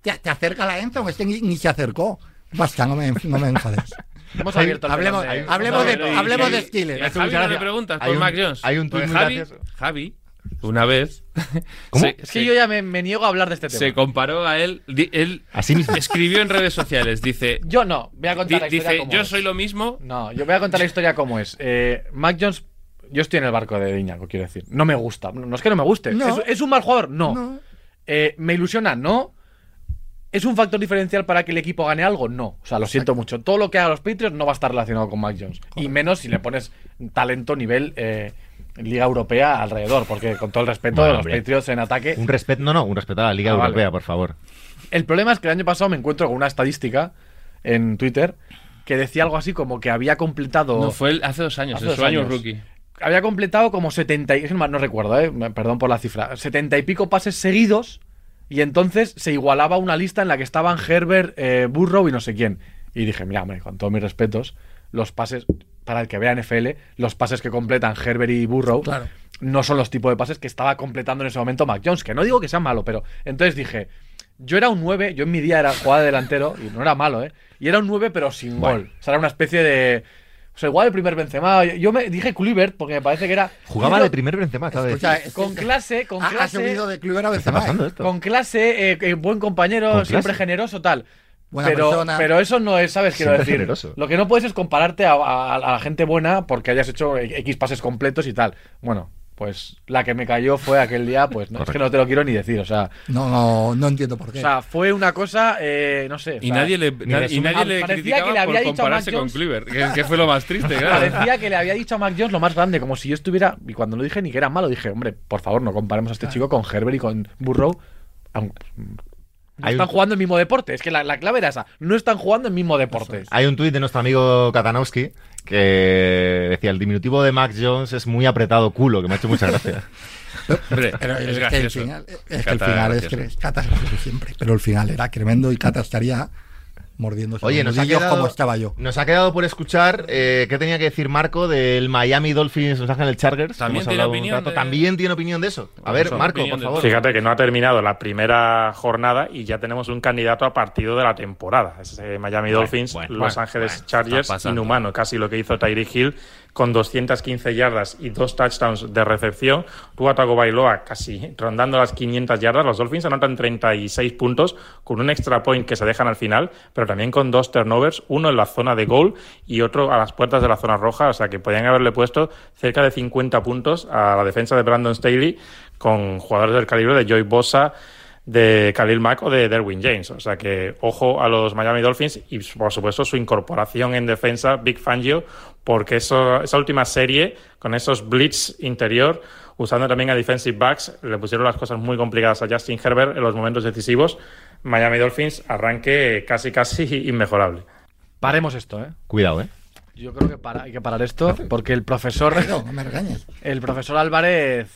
te, te acerca la Enzo, este ni, ni se acercó. Basta, no me, no me enfades. Hemos abierto Hablemos- de- hablemos de- hablemos de Steelers. Y a Muchas Javi no le gracias. preguntas Hay por un- Mac Jones. hay un tuit Pues muy Javi, gracioso. Javi, una vez. ¿Cómo? se- Es que yo ya me, me niego a hablar de este tema. se comparó a él. di- él Así mismo. escribió en redes sociales, dice. Yo no, voy a di- contar la historia dice, como yo es. soy lo mismo. No, yo voy a contar la historia como es. Eh, Mac Jones, yo estoy en el barco de Iñaco, quiero decir. No me gusta. No es que no me guste. No. ¿Es, es un mal jugador? No. No. Eh, ¿Me ilusiona? No. ¿Es un factor diferencial para que el equipo gane algo? No. O sea, lo siento mucho. Todo lo que haga los Patriots no va a estar relacionado con Mac Jones. Y menos si le pones talento nivel eh, Liga Europea alrededor. Porque con todo el respeto Bueno, de los hombre. Patriots en ataque. Un respeto, no, no, un respeto a la Liga Ah, vale. Europea, por favor. El problema es que el año pasado me encuentro con una estadística en Twitter que decía algo así como que había completado. No, fue el- hace dos años, Hace dos años. rookie. había completado como 70 y, es más, no recuerdo, eh, perdón por la cifra, 70 y pico pases seguidos y entonces se igualaba una lista en la que estaban Herbert, eh, Burrow y no sé quién. Y dije, mira, hombre, con todos mis respetos, los pases, para el que vea NFL, los pases que completan Herbert y Burrow Claro. no son los tipos de pases que estaba completando en ese momento Mac Jones, que no digo que sea malo, pero entonces dije, yo era un 9, yo en mi día era jugada de delantero y no era malo, ¿eh? Y era un 9 pero sin gol. O sea, era una especie de... O sea, igual el primer Benzema. Yo me dije Kluivert porque me parece que era... Jugaba de primer Benzema, decir. es- Con clase, con ha, ha clase... subido de a ¿Qué está Benzema. pasando ¿eh? esto? Con clase, eh, eh, buen compañero, siempre generoso, tal. Buena pero, persona. pero eso no es, ¿sabes? Quiero Siempre decir, generoso. lo que no puedes es compararte a, a- a la gente buena porque hayas hecho X pases completos y tal. Bueno, pues la que me cayó fue aquel día, pues no, es que no te lo quiero ni decir, o sea, No, no, no entiendo por qué. o sea fue una cosa, eh, no sé. o Y sea, nadie le, na- y nadie le Parecía criticaba que le había por dicho compararse con que, que fue lo más triste, claro. Parecía que le había dicho a Mac Jones lo más grande, como si yo estuviera. Y cuando lo dije ni que era malo, dije, hombre, por favor, no comparemos a este chico con Herbert y con Burrow. Aunque- No Hay están un- jugando el mismo deporte. Es que la, la clave era esa. No están jugando el mismo deporte. Hay un tuit de nuestro amigo Katanowski que decía el diminutivo de Max Jones es muy apretado culo, que me ha hecho mucha gracia. Hombre, Pero es es, que el final, es que el Cata final es siempre, pero el final era tremendo y Cata estaría mordiéndose Oye, los nos ha quedado, como estaba yo. Nos ha quedado por escuchar eh, qué tenía que decir Marco del Miami Dolphins Los Ángeles Chargers. También Hemos tiene opinión rato. de- También tiene opinión de eso. A ver, Eso, Marco, por favor. Fíjate que no ha terminado la primera jornada y ya tenemos un candidato a partido de la temporada. Es eh, Miami Dolphins, bueno, Los bueno, Ángeles bueno, Chargers, inhumano, casi lo que hizo Tyreek Hill con 215 yardas y dos touchdowns de recepción. Tua Tagovailoa casi rondando las 500 yardas. Los Dolphins anotan 36 puntos con un extra point que se dejan al final, pero también con dos turnovers, uno en la zona de goal y otro a las puertas de la zona roja. O sea que podían haberle puesto cerca de 50 puntos a la defensa de Brandon Staley con jugadores del calibre de Joy Bosa, de Khalil Mack o de Derwin James. O sea que ojo a los Miami Dolphins y por supuesto su incorporación en defensa, Big Fangio, porque eso, esa última serie con esos blitz interior, usando también a defensive backs, le pusieron las cosas muy complicadas a Justin Herbert en los momentos decisivos. Miami Dolphins arranque casi casi inmejorable. Paremos esto, ¿eh? Cuidado, ¿eh? Yo creo que para- hay que parar esto porque el profesor, No, no me regañes. el profesor Álvarez,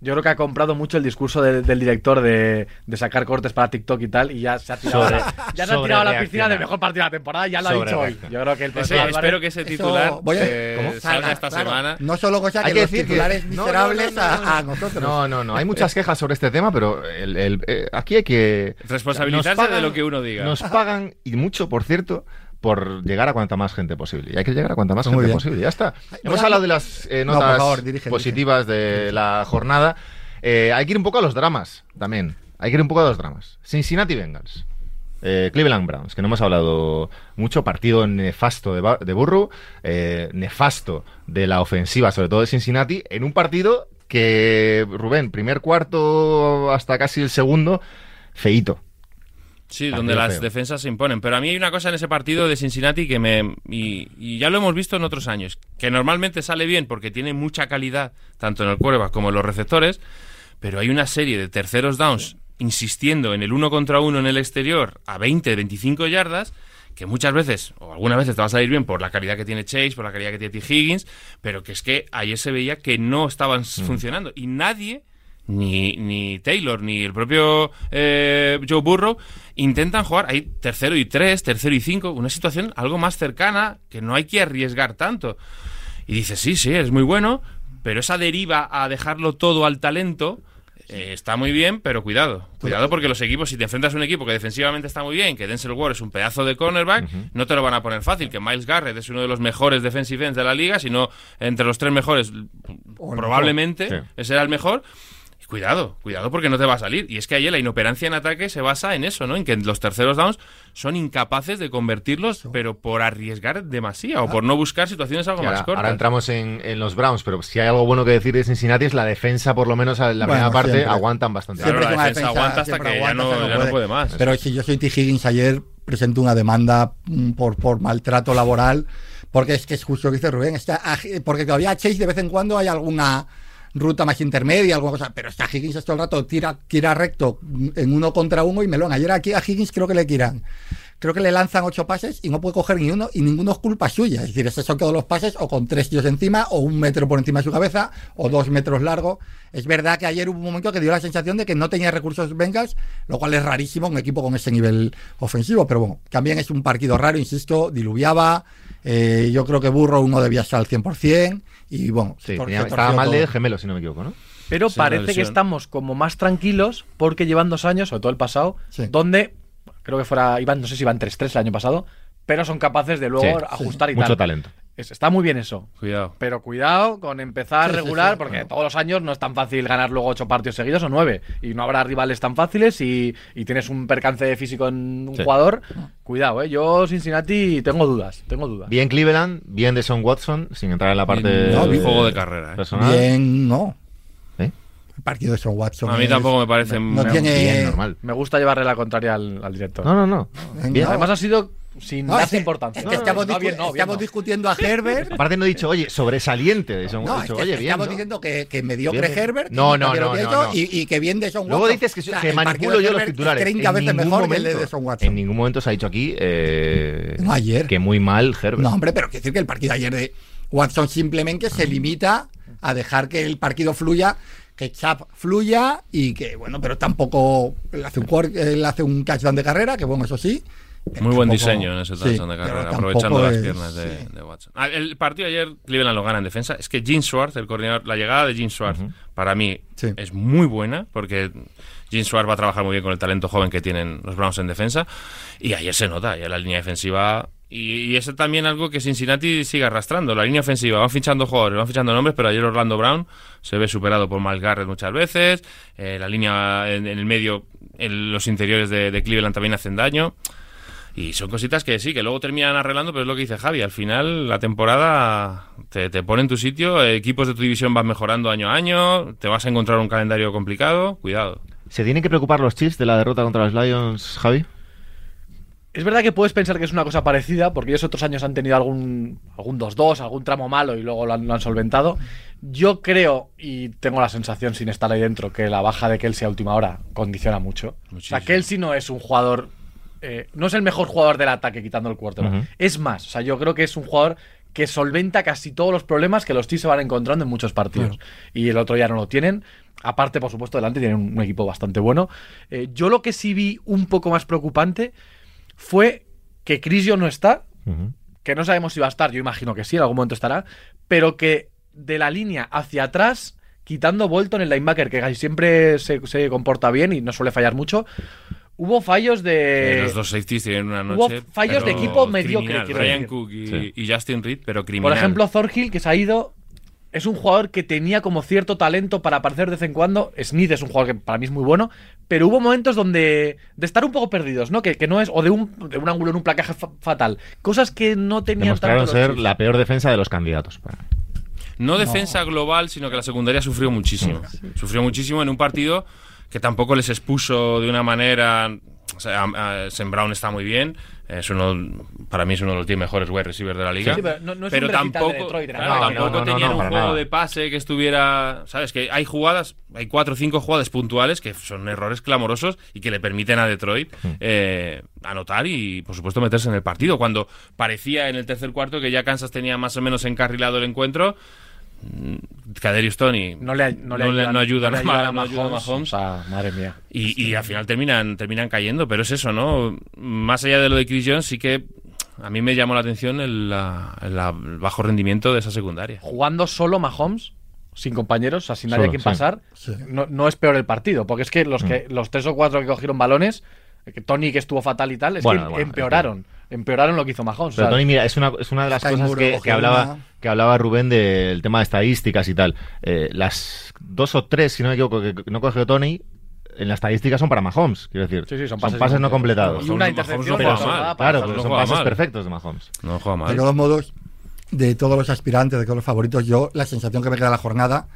yo creo que ha comprado mucho el discurso de- del director de, de sacar cortes para TikTok y tal y ya se ha tirado, Sobre- ya se ha tirado a la piscina del mejor partido de la temporada y ya lo ha dicho hoy. Yo creo que el Ese- Álvarez- espero que ese titular voy a- eh, salga Salga, esta claro. semana. No solo cosa Hay que, que los decir que- titulares no, no, miserables no, no, no. A, a nosotros. No, no, no. Hay muchas quejas sobre este tema, pero el- el- eh, aquí hay que. Responsabilizarse pagan- de lo que uno diga. Nos pagan, y mucho, por cierto, por llegar a cuanta más gente posible. Y hay que llegar a cuanta más Muy gente bien. posible. Ya está. Hemos hablado de las eh, No, notas favor, dirige, positivas de la jornada. Eh, hay que ir un poco a los dramas también. Hay que ir un poco a los dramas. Cincinnati Bengals. Eh, Cleveland Browns, que no hemos hablado mucho, partido nefasto de, de Burrow, eh, nefasto de la ofensiva, sobre todo de Cincinnati, en un partido que, Rubén, primer cuarto hasta casi el segundo, feíto. Sí, donde las feo. defensas se imponen. Pero a mí hay una cosa en ese partido de Cincinnati que me. Y, y ya lo hemos visto en otros años. Que normalmente sale bien porque tiene mucha calidad, tanto en el quarterback como en los receptores. Pero hay una serie de terceros downs insistiendo en el uno contra uno en el exterior a 20, 25 yardas. Que muchas veces, o algunas veces te va a salir bien por la calidad que tiene Chase, por la calidad que tiene T. Higgins, pero que es que ayer se veía que no estaban funcionando. Y nadie ni, ni Taylor ni el propio eh, Joe Burrow intentan jugar. Hay tercero y tres, tercero y cinco, una situación algo más cercana que no hay que arriesgar tanto. Y dices, sí, sí, es muy bueno, pero esa deriva a dejarlo todo al talento. eh, está muy bien, pero cuidado. Cuidado porque los equipos, si te enfrentas a un equipo que defensivamente está muy bien, que Denzel Ward es un pedazo de cornerback, no te lo van a poner fácil. Que Miles Garrett es uno de los mejores defensive ends de la liga, sino entre los tres mejores, O probablemente Sí. era el mejor. Cuidado, cuidado porque no te va a salir. Y es que ayer la inoperancia en ataque se basa en eso, ¿no? En que los terceros downs son incapaces de convertirlos, pero por arriesgar demasiado, o por no buscar situaciones algo más cortas. ahora entramos en, en los Browns, pero si hay algo bueno que decir de Cincinnati es la defensa, por lo menos en la Bueno, primera parte, siempre. aguantan bastante. Claro, Siempre la defensa defensa aguanta hasta que ya no- hasta ya no puede. más. Pero si yo soy T. Higgins, ayer presentó una demanda mm, por, por maltrato laboral, porque es que es justo lo que dice Rubén, está, porque todavía Chase de vez en cuando hay alguna ruta más intermedia, alguna cosa, pero está Higgins todo el rato, tira, tira recto en uno contra uno y melón. Ayer aquí a Higgins creo que le tiran. Creo que le lanzan ocho pases y no puede coger ni uno y ninguno es culpa suya. Es decir, esos son todos los pases o con tres tíos encima o un metro por encima de su cabeza o dos metros largo. Es verdad que ayer hubo un momento que dio la sensación de que no tenía recursos Bengals, lo cual es rarísimo un equipo con ese nivel ofensivo. Pero bueno, también es un partido raro, insisto, diluviaba. Eh, yo creo que Burro uno debía estar al 100% y bueno, Sí, tor- tenía- se estaba mal de gemelo, si no me equivoco, ¿no? Pero Sí, parece que estamos como más tranquilos porque llevan dos años, sobre todo el pasado, Sí. donde creo que fuera, iban, no sé si iban 3-3 el año pasado, pero son capaces de luego Sí, ajustar y Mucho tal. talento. Es- está muy bien eso. Cuidado. Pero cuidado con empezar regular, sí. porque todos los años no es tan fácil ganar luego ocho partidos seguidos o nueve. Y no habrá rivales tan fáciles y, y tienes un percance físico en un Sí. jugador. Cuidado, ¿eh? Yo, Cincinnati, tengo dudas. Tengo dudas. Bien Cleveland, bien de Son Watson, sin entrar en la parte Bien, no, juego de carrera. ¿eh? personal. Bien, no. ¿Eh? El partido de Son Watson. A mí es- tampoco me parece no me- tiene- Bien, normal. Me gusta llevarle la contraria al, al director. No, no, no. Bien. Además ha sido sin No, darse es importancia. es que estamos, no, discu- bien, no, bien, estamos no. discutiendo a Herbert. Aparte no he dicho, oye, sobresaliente de Son No, Watson. es que Oye, bien. estamos ¿no? diciendo que, que mediocre. Herbert. No, y no, no. Y, y que bien de Son Luego Watson. dices que, O sea, que manipulo yo los titulares. 30 En veces ningún mejor que el momento- de Son Watson. En ningún momento se ha dicho aquí eh, No, ayer. que muy mal Herbert. No, hombre, pero quiero decir que el partido de ayer de Watson simplemente se limita a dejar que el partido fluya, que Chap fluya y que, bueno, pero tampoco él hace un, él hace un touchdown de carrera, que bueno, eso sí. Muy buen tampoco- diseño en ese sí, touchdown de pero carrera, aprovechando las es- piernas de, sí. de Watson. Ah, El partido de ayer, Cleveland lo gana en defensa. Es que Gene Schwartz, el coordinador, la llegada de Gene Schwartz, para mí Sí. es muy buena, porque Gene Schwartz va a trabajar muy bien con el talento joven que tienen los Browns en defensa. Y ayer se nota, ya la línea defensiva. Y, y eso también algo que Cincinnati sigue arrastrando. La línea ofensiva, van fichando jugadores, van fichando nombres, pero ayer Orlando Brown se ve superado por Miles Garrett muchas veces. Eh, la línea en, en el medio, en los interiores de, de Cleveland también hacen daño. Y son cositas que sí, que luego terminan arreglando, pero es lo que dice Javi. Al final, la temporada te, te pone en tu sitio, equipos de tu división van mejorando año a año, te vas a encontrar un calendario complicado, cuidado. ¿Se tienen que preocupar los Chiefs de la derrota contra los Lions, Javi? Es verdad que puedes pensar que es una cosa parecida, porque ellos otros años han tenido algún algún 2-2, algún tramo malo y luego lo han, lo han solventado. Yo creo, y tengo la sensación sin estar ahí dentro, que la baja de Kelsey a última hora condiciona mucho. O Muchísimo. sea, Kelsey no es un jugador. Eh, no es el mejor jugador del ataque quitando el quarterback. Ujú. Es más, o sea, yo creo que es un jugador que solventa casi todos los problemas que los Chiefs se van encontrando en muchos partidos. Y el otro ya no lo tienen. Aparte, por supuesto, delante tienen un, un equipo bastante bueno. Eh, yo lo que sí vi un poco más preocupante fue que Crisio no está, que no sabemos si va a estar, yo imagino que sí, en algún momento estará, pero que de la línea hacia atrás, quitando Bolton el linebacker, que siempre se, se comporta bien y no suele fallar mucho, Hubo fallos de. Eh, los dos safeties tienen una hubo noche. fallos de equipo mediocre, Ryan. Cook y, Sí. y Justin Reed, pero criminal. Por ejemplo, Thorhill, que se ha ido, es un jugador que tenía como cierto talento para aparecer de vez en cuando. Smith es un jugador que para mí es muy bueno, pero hubo momentos donde de estar un poco perdidos, ¿no? Que, que no es, o de un, de un ángulo en un placaje fa- fatal. Cosas que no tenían Demostraron tanto ser la peor defensa de los candidatos. No defensa global, sino que la secundaria sufrió muchísimo. Sufrió muchísimo en un partido que tampoco les expuso de una manera. O sea, a- a- Sam Brown está muy bien. Es uno, para mí es uno de los 10 mejores wide receivers de la liga. Sí, pero no- no es un recital de tampoco, Detroit, claro, no, no, tampoco no, no, tenían no, un juego nada. de pase que estuviera. ¿Sabes? Que hay jugadas, hay cuatro o cinco jugadas puntuales que son errores clamorosos y que le permiten a Detroit Hmm. eh, anotar y, por supuesto, meterse en el partido. Cuando parecía en el tercer cuarto que ya Kansas tenía más o menos encarrilado el encuentro. Kaderius Tony No le, no le no le- ayudan, no ayudan le a ayudan Ma- no ayudan a Mahomes. Madre mía. y, y al final terminan, terminan cayendo, pero es eso, ¿no? Más allá de lo de Chris Jones, sí que a mí me llamó la atención el, bajo rendimiento de esa secundaria. Jugando solo Mahomes, sin compañeros, o sea, sin nadie a quien sí. pasar, Sí. no, no es peor el partido. Porque es que los, que los tres o cuatro que cogieron balones, que Tony que estuvo fatal y tal, es Bueno, que bueno, empeoraron. Empeoraron lo que hizo Mahomes. o Pero sea, Tony, mira, es una, es una de las cosas que, hablaba, que hablaba Rubén del tema de estadísticas y tal. Eh, las dos o tres, si no me equivoco, que no cogió Tony, en las estadísticas son para Mahomes, quiero decir. Sí, sí, son son pases pases, no completados. Y una no mal. Claro, Mahomes. pero no son pases mal. perfectos de Mahomes. No juega mal. De todos modos, de todos los aspirantes, de todos los favoritos, yo la sensación que me queda de la jornada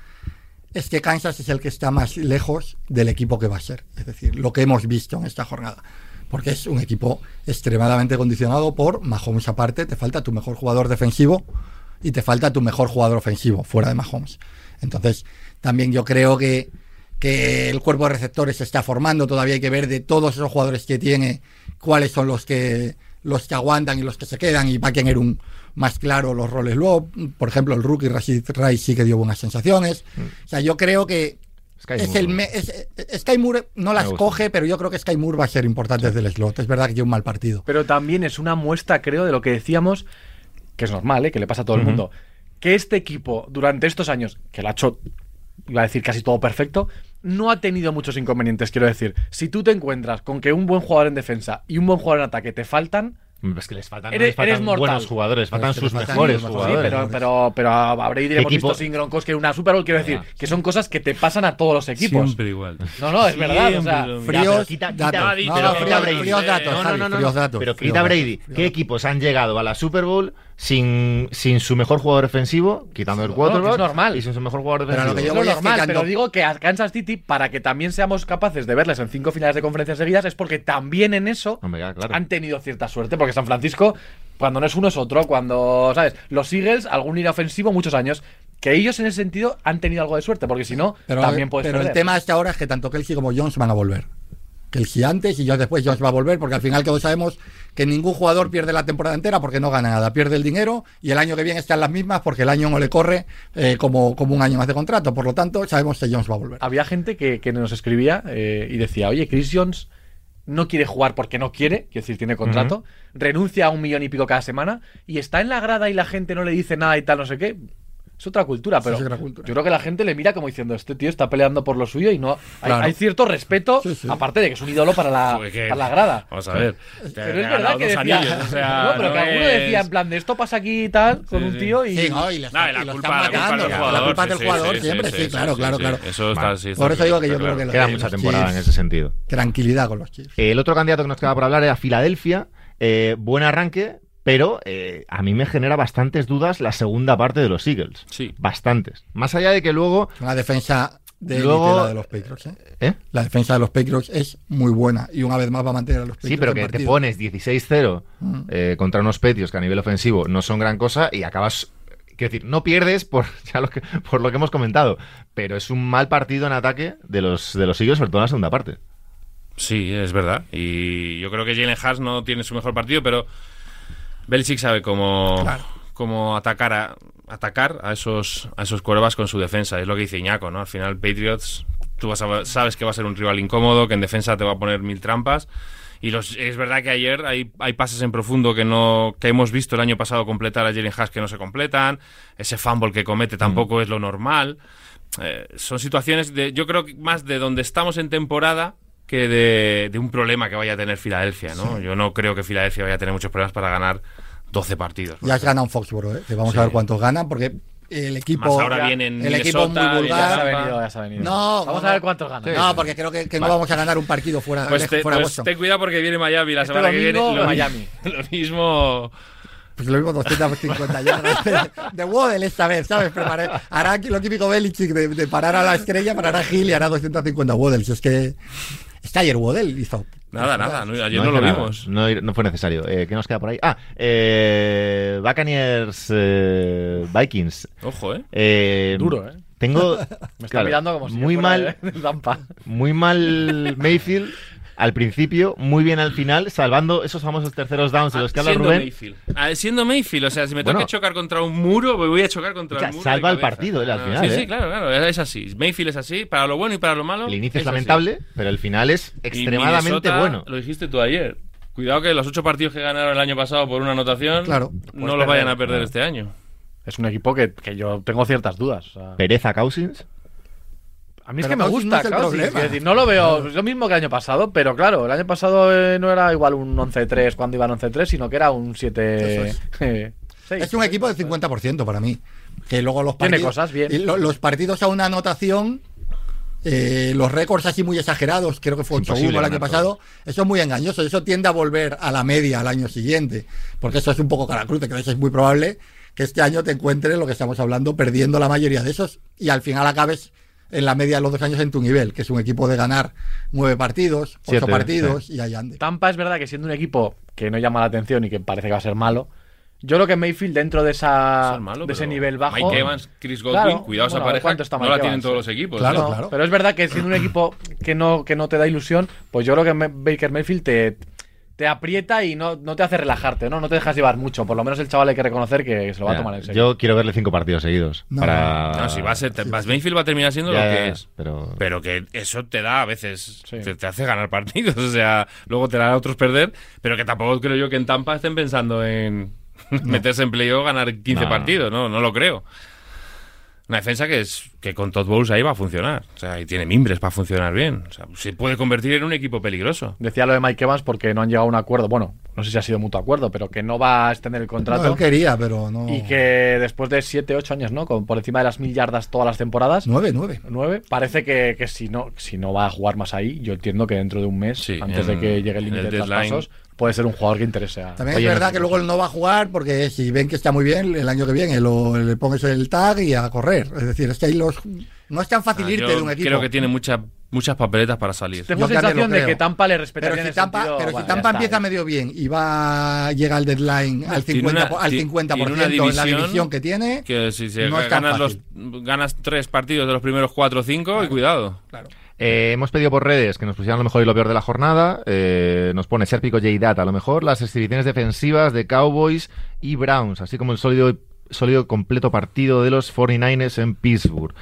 es que Kansas es el que está más lejos del equipo que va a ser. Es decir, lo que hemos visto en esta jornada. Porque es un equipo extremadamente condicionado por Mahomes aparte, te falta tu mejor jugador defensivo y te falta tu mejor jugador ofensivo fuera de Mahomes. Entonces, también yo creo que, que el cuerpo de receptores se está formando, todavía hay que ver de todos esos jugadores que tiene cuáles son los que los que aguantan y los que se quedan y va a tener un más claro los roles luego, por ejemplo, el rookie Rashid Rice sí que dio buenas sensaciones. O sea, yo creo que Sky es Moore, el ¿no? me- es- Sky Moore no las coge, pero yo creo que Sky Moore va a ser importante desde el slot. Es verdad que tiene un mal partido. Pero también es una muestra, creo, de lo que decíamos, que es normal, ¿eh? que le pasa a todo el mundo. Que este equipo, durante estos años, que lo ha hecho, iba a decir casi todo perfecto, no ha tenido muchos inconvenientes. Quiero decir, si tú te encuentras con que un buen jugador en defensa y un buen jugador en ataque te faltan, Es que les faltan, Eres- les faltan eres mortal. buenos jugadores, faltan es que les sus faltan mejores Sí, jugadores. pero, pero, pero a Brady le hemos visto sin Gronkowski en una Super Bowl, quiero decir, que son cosas que te pasan a todos los equipos. Siempre igual. No, no, es verdad. O sea. Fríos quita- quita- datos. Brady, No, pero no, quita fríos, Brady. fríos datos, No, no, Javi, no, no, fríos no. datos, Pero quita Brady. ¿Qué equipos han llegado a la Super Bowl sin, sin su mejor jugador defensivo, quitando el No, quarterback? que es normal. Y sin su mejor jugador Pero lo defensivo. que yo voy es normal, pero digo que a Kansas City, para que también seamos capaces de verles en cinco finales de conferencia seguidas, es porque también en eso Hombre, ya, claro. han tenido cierta suerte, porque San Francisco, cuando no es uno es otro, cuando, ¿sabes? Los Eagles, algún ir ofensivo muchos años, que ellos en ese sentido han tenido algo de suerte, porque si no, Pero, también puedes pero el tema hasta ahora es que tanto Kelsey como Jones van a volver. Kelsey antes y Jones después. Jones va a volver porque al final todos sabemos que ningún jugador pierde la temporada entera porque no gana nada. Pierde el dinero y el año que viene están las mismas porque el año no le corre eh, como, como un año más de contrato. Por lo tanto, sabemos que Jones va a volver. Había gente que, que nos escribía eh, y decía, oye, Chris Jones no quiere jugar porque no quiere, quiero decir, tiene contrato, renuncia a un millón y pico cada semana y está en la grada y la gente no le dice nada y tal, no sé qué. Es otra cultura, Sí, pero es otra cultura. yo creo que la gente le mira como diciendo, este tío está peleando por lo suyo y no... Hay, Claro. hay cierto respeto, Sí, sí. aparte de que es un ídolo para la, que- para la grada. Vamos a ver. Pero es verdad que decía, Anillos, o sea, no, pero que no alguno es- decía en plan de esto pasa aquí y tal con Sí, un sí. tío y... Sí, no, y, le No, y está- la culpa- están la culpa matando. del La jugador, culpa sí, del sí, jugador sí, siempre, sí, sí, sí, claro, sí, claro, sí. claro. Eso está, sí, está Por eso digo que yo está creo que Queda mucha temporada en ese sentido. Tranquilidad con los Chiefs. El otro candidato que nos queda por hablar era Filadelfia. Eh, buen arranque, pero eh, a mí me genera bastantes dudas la segunda parte de los Eagles. Sí. Bastantes. Más allá de que luego. Una defensa de Luego- la de los Patriots. ¿eh? ¿eh? La defensa de los Patriots es muy buena y una vez más va a mantener a los Patriots Sí, pero que te pones 16-0 Mm. eh, contra unos Petios que a nivel ofensivo no son gran cosa y acabas. Quiero decir, no pierdes por, ya lo que, por lo que hemos comentado, pero es un mal partido en ataque de los, de los Eagles, sobre todo en la segunda parte. Sí, es verdad. Y yo creo que Jalen Hurts no tiene su mejor partido, pero Belichick sabe cómo, Claro. cómo atacar a atacar a esos a esos quarterbacks con su defensa. Es lo que dice Iñaco, ¿no? Al final Patriots, tú vas a- sabes que va a ser un rival incómodo, que en defensa te va a poner mil trampas. Y los, es verdad que ayer hay, hay pases en profundo que no que hemos visto el año pasado completar a Jalen Hurts que no se completan. Ese fumble que comete tampoco es lo normal. Eh, son situaciones de yo creo que más de donde estamos en temporada que de, de un problema que vaya a tener Filadelfia, ¿no? Yo no creo que Filadelfia vaya a tener muchos problemas para ganar 12 partidos. Ya has ganado un Foxboro, ¿eh? vamos Sí. a ver cuántos ganan, porque el equipo. Más ahora vienen el equipo muy viene Ya se ha vulgar. Venido, ya se ha venido. No, Vamos no, a ver cuántos ganan. No, porque creo que, que no vamos a ganar un partido fuera, Pues, te- fuera pues ten cuidado porque viene Miami la Este semana que viene. domingo, Lo, Miami. Lo mismo. Pues lo mismo 250 yardas de, de Waddle esta vez, ¿sabes? Preparé, hará lo típico Belichick de, de parar a la estrella, parará a Gil y hará 250 Waddle. Si es que. Está ayer Waddle hizo. Nada, nada. no- ayer no, lo nada. vimos. No, no fue necesario. Eh, ¿Qué nos queda por ahí? Ah, eh, Buccaneers eh, Vikings. Ojo, ¿eh? Eh, Duro, ¿eh? Tengo. Me está claro, mirando como si muy fuera mal, de- de Tampa. muy mal Mayfield al principio, muy bien al final, salvando esos famosos terceros downs de los que habla siendo Rubén. Mayfield. Ah, siendo Mayfield, o sea, si me Bueno. tengo que chocar contra un muro, voy a chocar contra el muro. salva el partido, él, al Ah, final, Sí, ¿eh? sí, claro, claro. Es así. Mayfield es así, para lo bueno y para lo malo. El inicio es así. lamentable, pero el final es extremadamente bueno. Lo dijiste tú ayer. Cuidado que los ocho partidos que ganaron el año pasado por una anotación Claro. no los vayan a perder Claro. este año. Es un equipo que, que yo tengo ciertas dudas. o sea, Pereza Cousins. A mí es Pero que me gusta no es Cousins, problema. quiero decir, no lo veo es lo mismo que el año pasado, pero claro, el año pasado eh, no era igual un 11-3 cuando iban 11-3, sino que era un 7 Eso eh, seis. Es un equipo de 50% para mí. Que luego los Tiene partidos. cosas, bien. y lo- los partidos a una anotación. eh, los récords así muy exagerados, creo que fue Es imposible 8-1 el año pasado, eso es muy engañoso, eso tiende a volver a la media al año siguiente, porque eso es un poco caracruz, que es muy probable que este año te encuentres lo que estamos hablando, perdiendo la mayoría de esos y al final acabes en la media de los dos años en tu nivel, que es un equipo de ganar nueve partidos, ocho Siete, partidos y ahí ande. Tampa es verdad que siendo un equipo que no llama la atención y que parece que va a ser malo, yo creo que Mayfield dentro de esa malo, de ese nivel bajo Mike Evans, Chris Godwin, Claro, cuidado esa bueno, pareja. está no la tienen todos los equipos. Claro. No, claro. Pero es verdad que siendo un equipo que no, que no te da ilusión, pues yo creo que Me- Baker Mayfield te, te aprieta y no, no te hace relajarte, ¿no? No te dejas llevar mucho. Por lo menos el chaval hay que reconocer que se lo va a tomar en serio. Yo quiero verle cinco partidos seguidos. No, para... No, si va a ser, vas Mayfield va a terminar siendo Ya, lo que es. Pero... Pero que eso te da a veces, Sí. te, te hace ganar partidos, o sea, luego te da a otros perder, pero que tampoco creo yo que en Tampa estén pensando en meterse en playoff, ganar 15 No, no. partidos, no, no lo creo. Una defensa que es que con Todd Bowles ahí va a funcionar, o sea, y tiene mimbres para funcionar bien, o sea, se puede convertir en un equipo peligroso. Decía lo de Mike Evans porque no han llegado a un acuerdo. Bueno, no sé si ha sido mutuo acuerdo, pero que no va a extender el No, contrato. él quería, pero no. y que después de 7, 8 años, ¿no? Con, por encima de las mil yardas todas las temporadas. Nueve, nueve. 9. Parece que, que si no si no va a jugar más ahí, yo entiendo que dentro de un mes, Sí, antes en- de que llegue el límite de deadline. traspasos, puede ser un jugador que interese a. También es verdad que luego él no va a jugar porque si ven que está muy bien, el año que viene lo, le pones el tag y a correr. Es decir, es que ahí los. No es tan fácil Ah, irte de un equipo. creo que tiene mucha- muchas papeletas para salir. Tengo también sensación de que Tampa le respetaría Pero en si el Tampa, sentido, pero si Tampa empieza ¿eh? medio bien y va llega al deadline al Tiene 50, una- al ti- 50% tiene una en la división división que tiene, Que si se no es tan ganas, los, ganas tres partidos de los primeros cuatro o cinco, y cuidado. Claro. Eh, hemos pedido por redes que nos pusieran lo mejor y lo peor de la jornada. Eh, nos pone Serpico J-Dat a lo mejor, las exhibiciones defensivas de Cowboys y Browns, así como el sólido, sólido completo partido de los 49ers en Pittsburgh.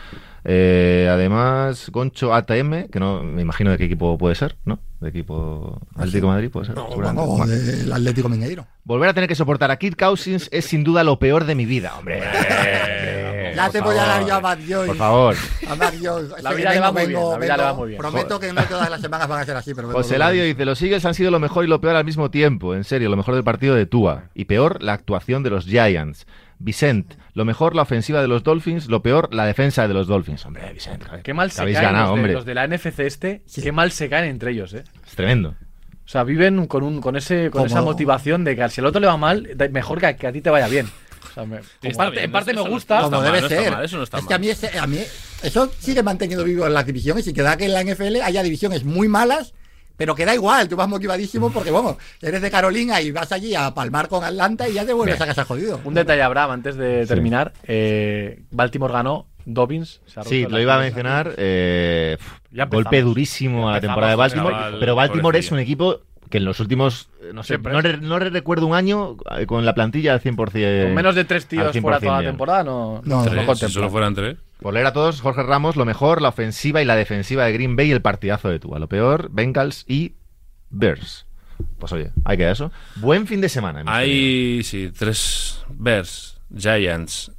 Eh, además, Goncho ATM, que no me imagino de qué equipo puede ser, ¿no? De equipo Atlético Madrid puede ser. No, Bueno. del Atlético Mineiro. Volver a tener que soportar a Kirk Cousins es sin duda lo peor de mi vida, hombre. Eh, Ya te voy a dar yo a Bad Joy. Por favor. A Bad Joy. La vida le va vengo, muy bien, la vida le va muy bien. Prometo que no todas las semanas van a ser así, pero José Ladio dice, los Eagles han sido lo mejor y lo peor al mismo tiempo. En serio, lo mejor del partido de Tua. Y peor, la actuación de los Giants. Vicent, lo mejor la ofensiva de los Dolphins, lo peor la defensa de los Dolphins. Hombre, Vicent, joder, Qué mal se habéis caen ganado, los, de, hombre. los de la NFC este, qué mal se caen entre ellos, ¿eh? Es tremendo. O sea, viven con un con ese con Como- esa motivación de que si al otro le va mal, mejor que a, que a ti te vaya bien. O sea, me- en parte, bien, en parte eso me gusta. Como mal, debe no está ser. mal, eso no está es que a mí, ese- a mí eso sigue manteniendo vivo en las divisiones y que da que en la NFL haya divisiones muy malas, pero que da igual, tú vas motivadísimo porque, bueno, eres de Carolina y vas allí a palmar con Atlanta y ya te vuelves Bien. a casa jodido. Un detalle, Abraham, antes de terminar. eh, Baltimore ganó, Dobbins se ha Sí, lo iba a mencionar. eh, Ya golpe durísimo a la temporada de Baltimore. pero Baltimore es un equipo que en los últimos, eh, no sé, no, re- no re- recuerdo un año eh, con la plantilla al 100%. Con menos de tres tíos 100% fuera toda la temporada, no, No, no, Tres, Si solo fueran tres. Por leer a todos, Jorge Ramos, lo mejor, la ofensiva y la defensiva de Green Bay y el partidazo de Tua. Lo peor, Bengals y Bears. Pues oye, hay que eso. Buen fin de semana. Hay, sí, tres Bears, Giants,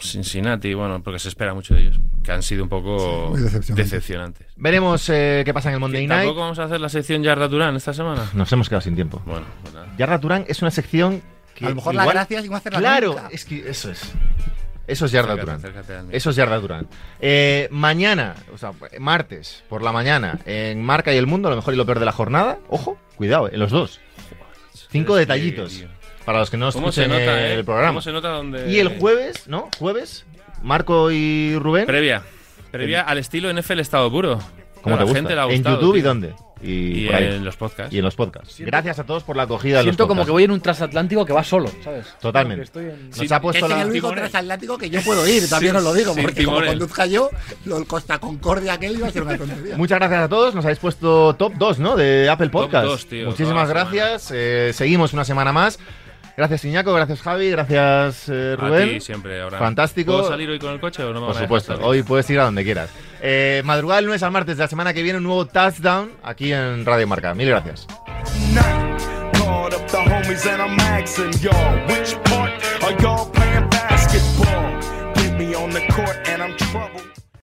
Cincinnati, bueno, porque se espera mucho de ellos. que han sido un poco decepcionantes. decepcionantes. Veremos eh, qué pasa en el Monday Night. ¿Tampoco vamos a hacer la sección Yarda Durán esta semana? Nos hemos quedado sin tiempo. Bueno, pues nada. Yarda Turán es una sección que. A lo mejor la igual- gracia es no hacerla Claro, nunca. es que eso es. Eso es Yarda Durán. Eso es Yarda Durán. Eh, mañana, o sea, martes por la mañana, en Marca y el Mundo, lo mejor y lo peor de la jornada. Ojo, cuidado, en los dos. Cinco detallitos para los que no ¿Cómo se escuchen nota, el eh? programa. ¿Cómo se nota donde... Y el jueves, ¿no? Jueves, Marco y Rubén. Previa. Previa al estilo NFL Estado Puro. ¿Cómo A te gusta? gente le ha ¿En YouTube y dónde? Y, Y en los podcasts. Y en los podcasts. Siento- Gracias a todos por la acogida de los Siento como podcasts. que voy en un transatlántico que va solo, ¿sabes? Totalmente. Estoy en- Nos Sí, ha puesto Es la... el único timones. transatlántico que yo puedo ir, también Sin- os lo digo, porque como conduzca yo, lo del Costa Concordia aquel iba a ser una tontería. Muchas gracias a todos. Nos habéis puesto top 2, ¿no? De Apple Top Podcast. dos, tío, Muchísimas gracias. Eh, seguimos una semana más. Gracias, Iñaco. Gracias, Javi. Gracias, eh, A Rubén. ti siempre, ahora. Fantástico. ¿Puedo salir hoy con el coche o no me Por van a supuesto. salir? Hoy puedes ir a donde quieras. Eh, madrugada del lunes al martes de la semana que viene, un nuevo touchdown aquí en Radio Marca. Mil gracias. on the court and